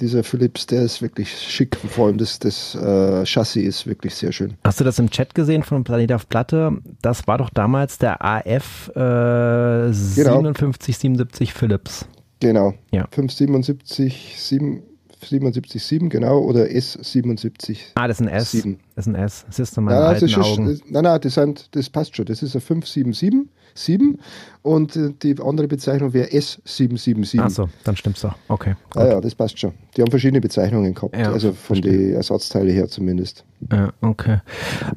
Dieser Philips, der ist wirklich schick. Vor allem das, das äh, Chassis ist wirklich sehr schön. Hast du das im Chat gesehen von Planet auf Platte? Das war doch damals der AF äh, genau. 5777 Philips. Genau. Ja. 577, 7, 77,7, genau, oder S77. Ah, das ist ein S. 7. Das ist ein S. Das ist meine ja, alten schon, Augen. Nein, nein, das, sind, das passt schon. Das ist ein 577 7 und äh, die andere Bezeichnung wäre S777. Achso, dann stimmt's doch. Okay. Ah, ja, das passt schon. Die haben verschiedene Bezeichnungen gehabt, ja, also von den Ersatzteile her zumindest. Ja, okay.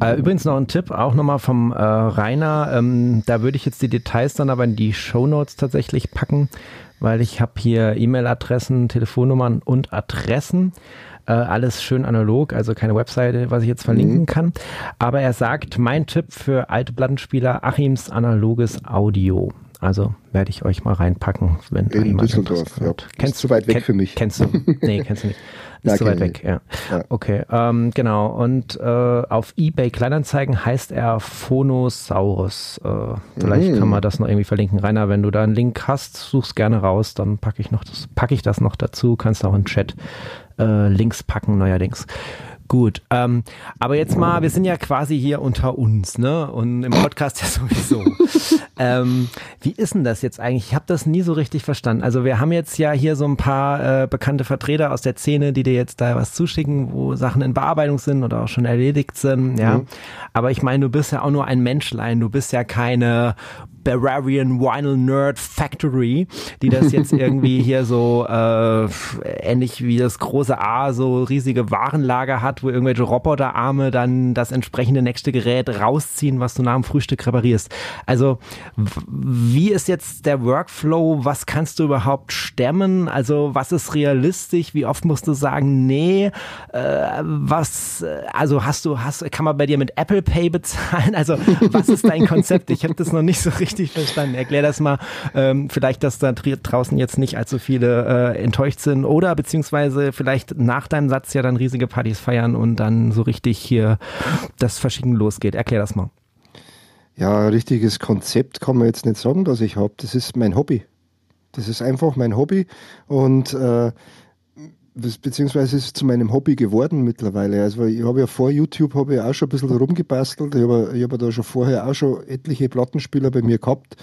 Äh, übrigens noch ein Tipp, auch nochmal vom äh, Rainer. Ähm, da würde ich jetzt die Details dann aber in die Show Notes tatsächlich packen weil ich habe hier E-Mail-Adressen, Telefonnummern und Adressen. Äh, alles schön analog, also keine Webseite, was ich jetzt verlinken mhm. kann. Aber er sagt, mein Tipp für alte Plattenspieler, Achims analoges Audio. Also werde ich euch mal reinpacken, wenn In Düsseldorf, ja. Kennst du weit weg kenn, für mich? Kennst du? Nee, kennst du nicht. Ist zu weit weg, ja. ja. Okay, ähm, genau. Und äh, auf eBay Kleinanzeigen heißt er Phonosaurus. Äh, vielleicht mhm. kann man das noch irgendwie verlinken. Rainer, wenn du da einen Link hast, such's gerne raus, dann packe ich noch das, packe ich das noch dazu. Kannst auch in Chat äh, Links packen neuerdings. Gut, ähm, aber jetzt mal, wir sind ja quasi hier unter uns, ne? Und im Podcast ja sowieso. ähm, wie ist denn das jetzt eigentlich? Ich habe das nie so richtig verstanden. Also wir haben jetzt ja hier so ein paar äh, bekannte Vertreter aus der Szene, die dir jetzt da was zuschicken, wo Sachen in Bearbeitung sind oder auch schon erledigt sind, ja. Mhm. Aber ich meine, du bist ja auch nur ein Menschlein, du bist ja keine Bavarian Vinyl Nerd Factory, die das jetzt irgendwie hier so äh, ähnlich wie das große A so riesige Warenlager hat, wo irgendwelche Roboterarme dann das entsprechende nächste Gerät rausziehen, was du nach dem Frühstück reparierst. Also wie ist jetzt der Workflow? Was kannst du überhaupt stemmen? Also was ist realistisch? Wie oft musst du sagen, nee, äh, was, also hast du, hast, kann man bei dir mit Apple Pay bezahlen? Also was ist dein Konzept? Ich habe das noch nicht so richtig verstanden. Erklär das mal. Ähm, vielleicht, dass da draußen jetzt nicht allzu viele äh, enttäuscht sind oder beziehungsweise vielleicht nach deinem Satz ja dann riesige Partys feiern und dann so richtig hier das Verschicken losgeht. Erklär das mal. Ja, richtiges Konzept kann man jetzt nicht sagen, dass ich habe. Das ist mein Hobby. Das ist einfach mein Hobby und äh, beziehungsweise ist es zu meinem Hobby geworden mittlerweile. Also ich habe ja vor YouTube habe ich auch schon ein bisschen rumgebastelt. Ich habe, ich habe da schon vorher auch schon etliche Plattenspieler bei mir gehabt.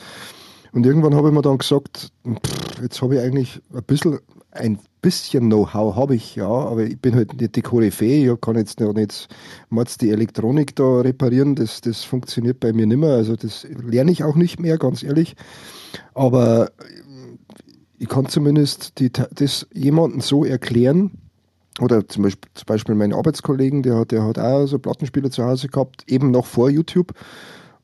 Und irgendwann habe ich mir dann gesagt, pff, jetzt habe ich eigentlich ein bisschen, ein bisschen Know-how habe ich, ja, aber ich bin halt nicht die Koryphäe, ich kann jetzt noch nicht Mords die Elektronik da reparieren, das, das funktioniert bei mir nicht mehr, also das lerne ich auch nicht mehr, ganz ehrlich. Aber ich kann zumindest die, das jemandem so erklären, oder zum Beispiel, zum Beispiel meinen Arbeitskollegen, der hat, der hat auch so Plattenspieler zu Hause gehabt, eben noch vor YouTube.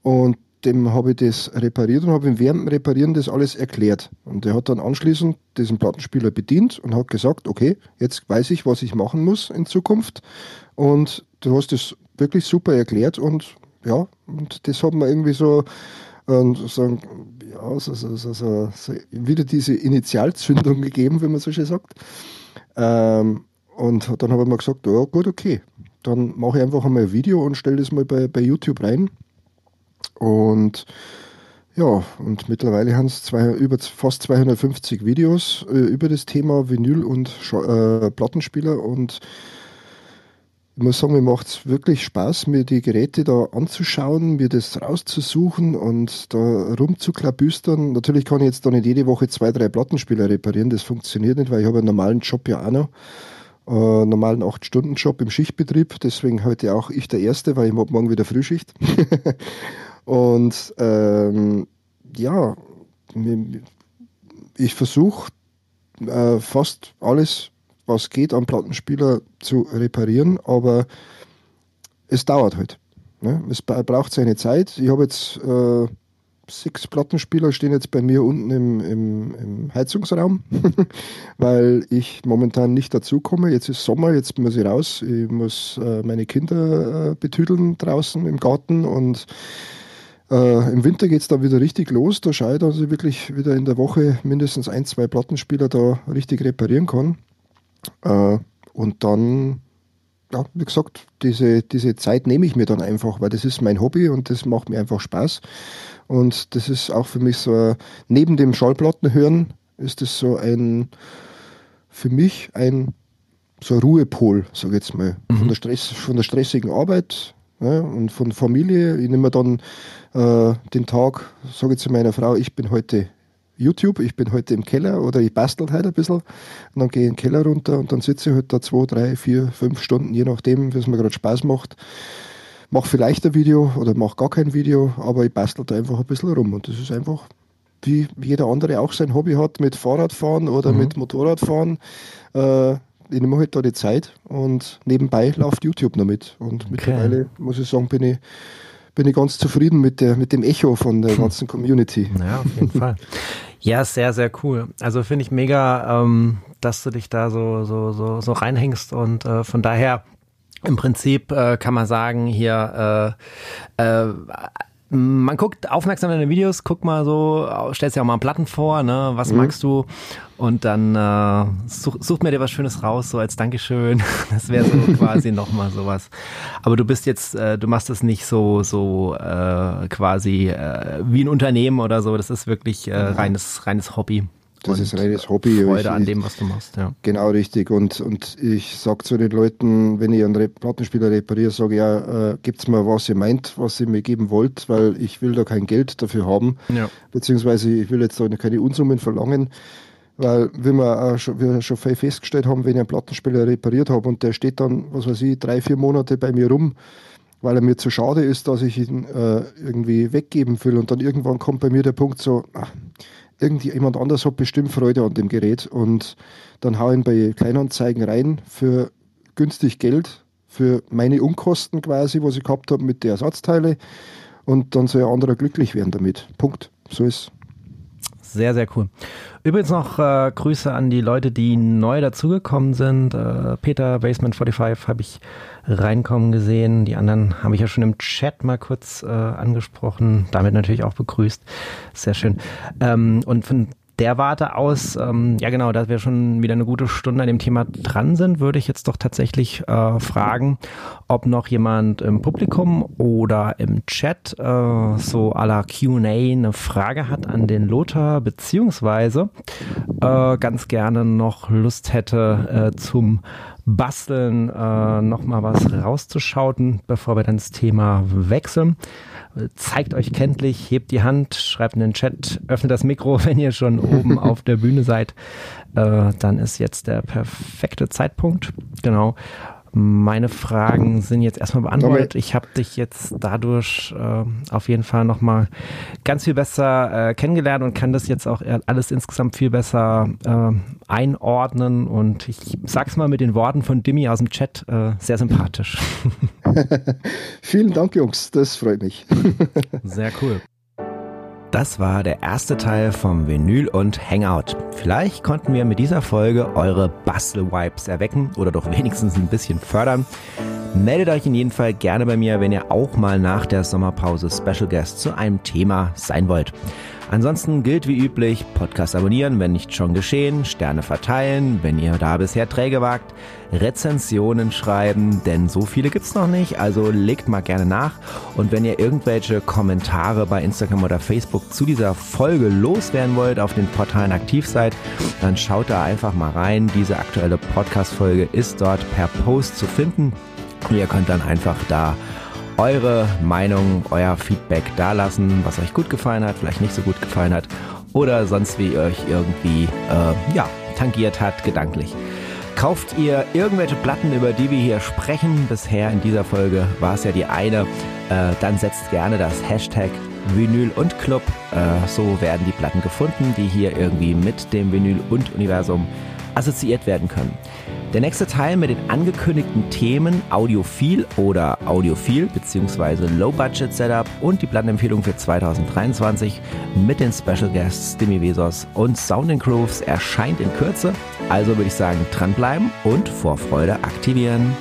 Und dem habe ich das repariert und habe ihm während dem Reparieren das alles erklärt. Und der hat dann anschließend diesen Plattenspieler bedient und hat gesagt, okay, jetzt weiß ich, was ich machen muss in Zukunft. Und du hast das wirklich super erklärt und ja, und das hat mir irgendwie so und sagen, ja, so, so, so, so, wieder diese Initialzündung gegeben, wie man so schön sagt. Ähm, und dann habe ich mir gesagt, ja gut, okay, dann mache ich einfach einmal ein Video und stelle das mal bei, bei YouTube rein. Und ja, und mittlerweile haben es über fast 250 Videos äh, über das Thema Vinyl und äh, Plattenspieler und ich muss sagen, mir macht es wirklich Spaß, mir die Geräte da anzuschauen, mir das rauszusuchen und da rumzuklabüstern. Natürlich kann ich jetzt da nicht jede Woche zwei, drei Plattenspieler reparieren, das funktioniert nicht, weil ich habe einen normalen Job ja auch noch. Äh, normalen 8-Stunden-Job im Schichtbetrieb, deswegen heute auch ich der Erste, weil ich morgen wieder Frühschicht. und ähm, ja, ich versuche äh, fast alles was geht am Plattenspieler zu reparieren, aber es dauert halt. Ne? Es braucht seine Zeit. Ich habe jetzt äh, sechs Plattenspieler stehen jetzt bei mir unten im, im, im Heizungsraum, weil ich momentan nicht dazukomme. Jetzt ist Sommer, jetzt muss ich raus. Ich muss äh, meine Kinder äh, betüdeln draußen im Garten und äh, Im Winter geht es dann wieder richtig los. Da schaue ich, dass ich wirklich wieder in der Woche mindestens ein, zwei Plattenspieler da richtig reparieren kann. Äh, und dann, ja, wie gesagt, diese, diese Zeit nehme ich mir dann einfach, weil das ist mein Hobby und das macht mir einfach Spaß. Und das ist auch für mich so, neben dem Schallplatten hören, ist das so ein, für mich ein so ein Ruhepol, sage ich jetzt mal, mhm. von, der Stress, von der stressigen Arbeit ja, und von Familie. Ich nehme dann äh, den Tag, sage ich zu meiner Frau, ich bin heute YouTube, ich bin heute im Keller oder ich bastel halt ein bisschen und dann gehe ich in den Keller runter und dann sitze ich halt da zwei, drei, vier, fünf Stunden, je nachdem, wie es mir gerade Spaß macht. Mache vielleicht ein Video oder mache gar kein Video, aber ich bastel da einfach ein bisschen rum und das ist einfach, wie jeder andere auch sein Hobby hat mit Fahrradfahren oder mhm. mit Motorradfahren. Äh, ich nehme halt da die Zeit und nebenbei läuft YouTube noch mit und okay. mittlerweile muss ich sagen, bin ich bin ich ganz zufrieden mit, der, mit dem Echo von der ganzen Community. Ja, auf jeden Fall. Ja, sehr, sehr cool. Also finde ich mega, ähm, dass du dich da so, so, so, so reinhängst und äh, von daher im Prinzip äh, kann man sagen, hier äh, äh, man guckt aufmerksam deine Videos, guck mal so, stellst dir auch mal Platten vor, ne? Was mhm. magst du? Und dann äh, such, such mir dir was Schönes raus, so als Dankeschön. Das wäre so quasi nochmal sowas. Aber du bist jetzt, äh, du machst das nicht so, so äh, quasi äh, wie ein Unternehmen oder so. Das ist wirklich äh, mhm. reines, reines Hobby. Das ist reines Hobby. Freude ich, an dem, was du machst, ja. Genau, richtig. Und, und ich sage zu den Leuten, wenn ich einen Plattenspieler repariere, sage ich ja, äh, gibt's mir, was ihr meint, was ihr mir geben wollt, weil ich will da kein Geld dafür haben. Ja. Beziehungsweise ich will jetzt da keine Unsummen verlangen. Weil, wie wir, schon, wir schon festgestellt haben, wenn ich einen Plattenspieler repariert habe und der steht dann, was weiß ich, drei, vier Monate bei mir rum, weil er mir zu schade ist, dass ich ihn äh, irgendwie weggeben will. Und dann irgendwann kommt bei mir der Punkt so, ach, irgendjemand anders hat bestimmt Freude an dem Gerät und dann haue ich ihn bei Kleinanzeigen rein für günstig Geld, für meine Unkosten quasi, was ich gehabt habe mit den Ersatzteile und dann soll ein anderer glücklich werden damit. Punkt. So ist sehr, sehr cool. Übrigens noch äh, Grüße an die Leute, die neu dazugekommen sind. Äh, Peter, Basement 45 habe ich reinkommen gesehen. Die anderen habe ich ja schon im Chat mal kurz äh, angesprochen. Damit natürlich auch begrüßt. Sehr schön. Ähm, und von der Warte aus, ähm, ja genau, da wir schon wieder eine gute Stunde an dem Thema dran sind, würde ich jetzt doch tatsächlich äh, fragen, ob noch jemand im Publikum oder im Chat äh, so à la Q&A eine Frage hat an den Lothar, beziehungsweise äh, ganz gerne noch Lust hätte äh, zum Basteln äh, nochmal was rauszuschauten, bevor wir dann das Thema wechseln zeigt euch kenntlich, hebt die Hand, schreibt in den Chat, öffnet das Mikro, wenn ihr schon oben auf der Bühne seid. Äh, dann ist jetzt der perfekte Zeitpunkt. Genau. Meine Fragen sind jetzt erstmal beantwortet. Ich habe dich jetzt dadurch äh, auf jeden Fall nochmal ganz viel besser äh, kennengelernt und kann das jetzt auch alles insgesamt viel besser äh, einordnen. Und ich sag's mal mit den Worten von Dimmy aus dem Chat, äh, sehr sympathisch. Vielen Dank, Jungs. Das freut mich. sehr cool. Das war der erste Teil vom Vinyl und Hangout. Vielleicht konnten wir mit dieser Folge eure Bastel-Vibes erwecken oder doch wenigstens ein bisschen fördern. Meldet euch in jedem Fall gerne bei mir, wenn ihr auch mal nach der Sommerpause Special Guest zu einem Thema sein wollt. Ansonsten gilt wie üblich, Podcast abonnieren, wenn nicht schon geschehen, Sterne verteilen, wenn ihr da bisher träge wagt, Rezensionen schreiben, denn so viele gibt's noch nicht, also legt mal gerne nach. Und wenn ihr irgendwelche Kommentare bei Instagram oder Facebook zu dieser Folge loswerden wollt, auf den Portalen aktiv seid, dann schaut da einfach mal rein. Diese aktuelle Podcast-Folge ist dort per Post zu finden. Ihr könnt dann einfach da eure Meinung, euer Feedback dalassen, was euch gut gefallen hat, vielleicht nicht so gut gefallen hat oder sonst wie euch irgendwie äh, ja, tangiert hat, gedanklich. Kauft ihr irgendwelche Platten, über die wir hier sprechen? Bisher in dieser Folge war es ja die eine. Äh, dann setzt gerne das Hashtag Vinyl und Club. Äh, so werden die Platten gefunden, die hier irgendwie mit dem Vinyl und Universum assoziiert werden können. Der nächste Teil mit den angekündigten Themen Audiophil oder Audiophil bzw. Low Budget Setup und die Plattenempfehlung für 2023 mit den Special Guests Demi Vesos und Sound Grooves erscheint in Kürze. Also würde ich sagen, dranbleiben und Vorfreude aktivieren.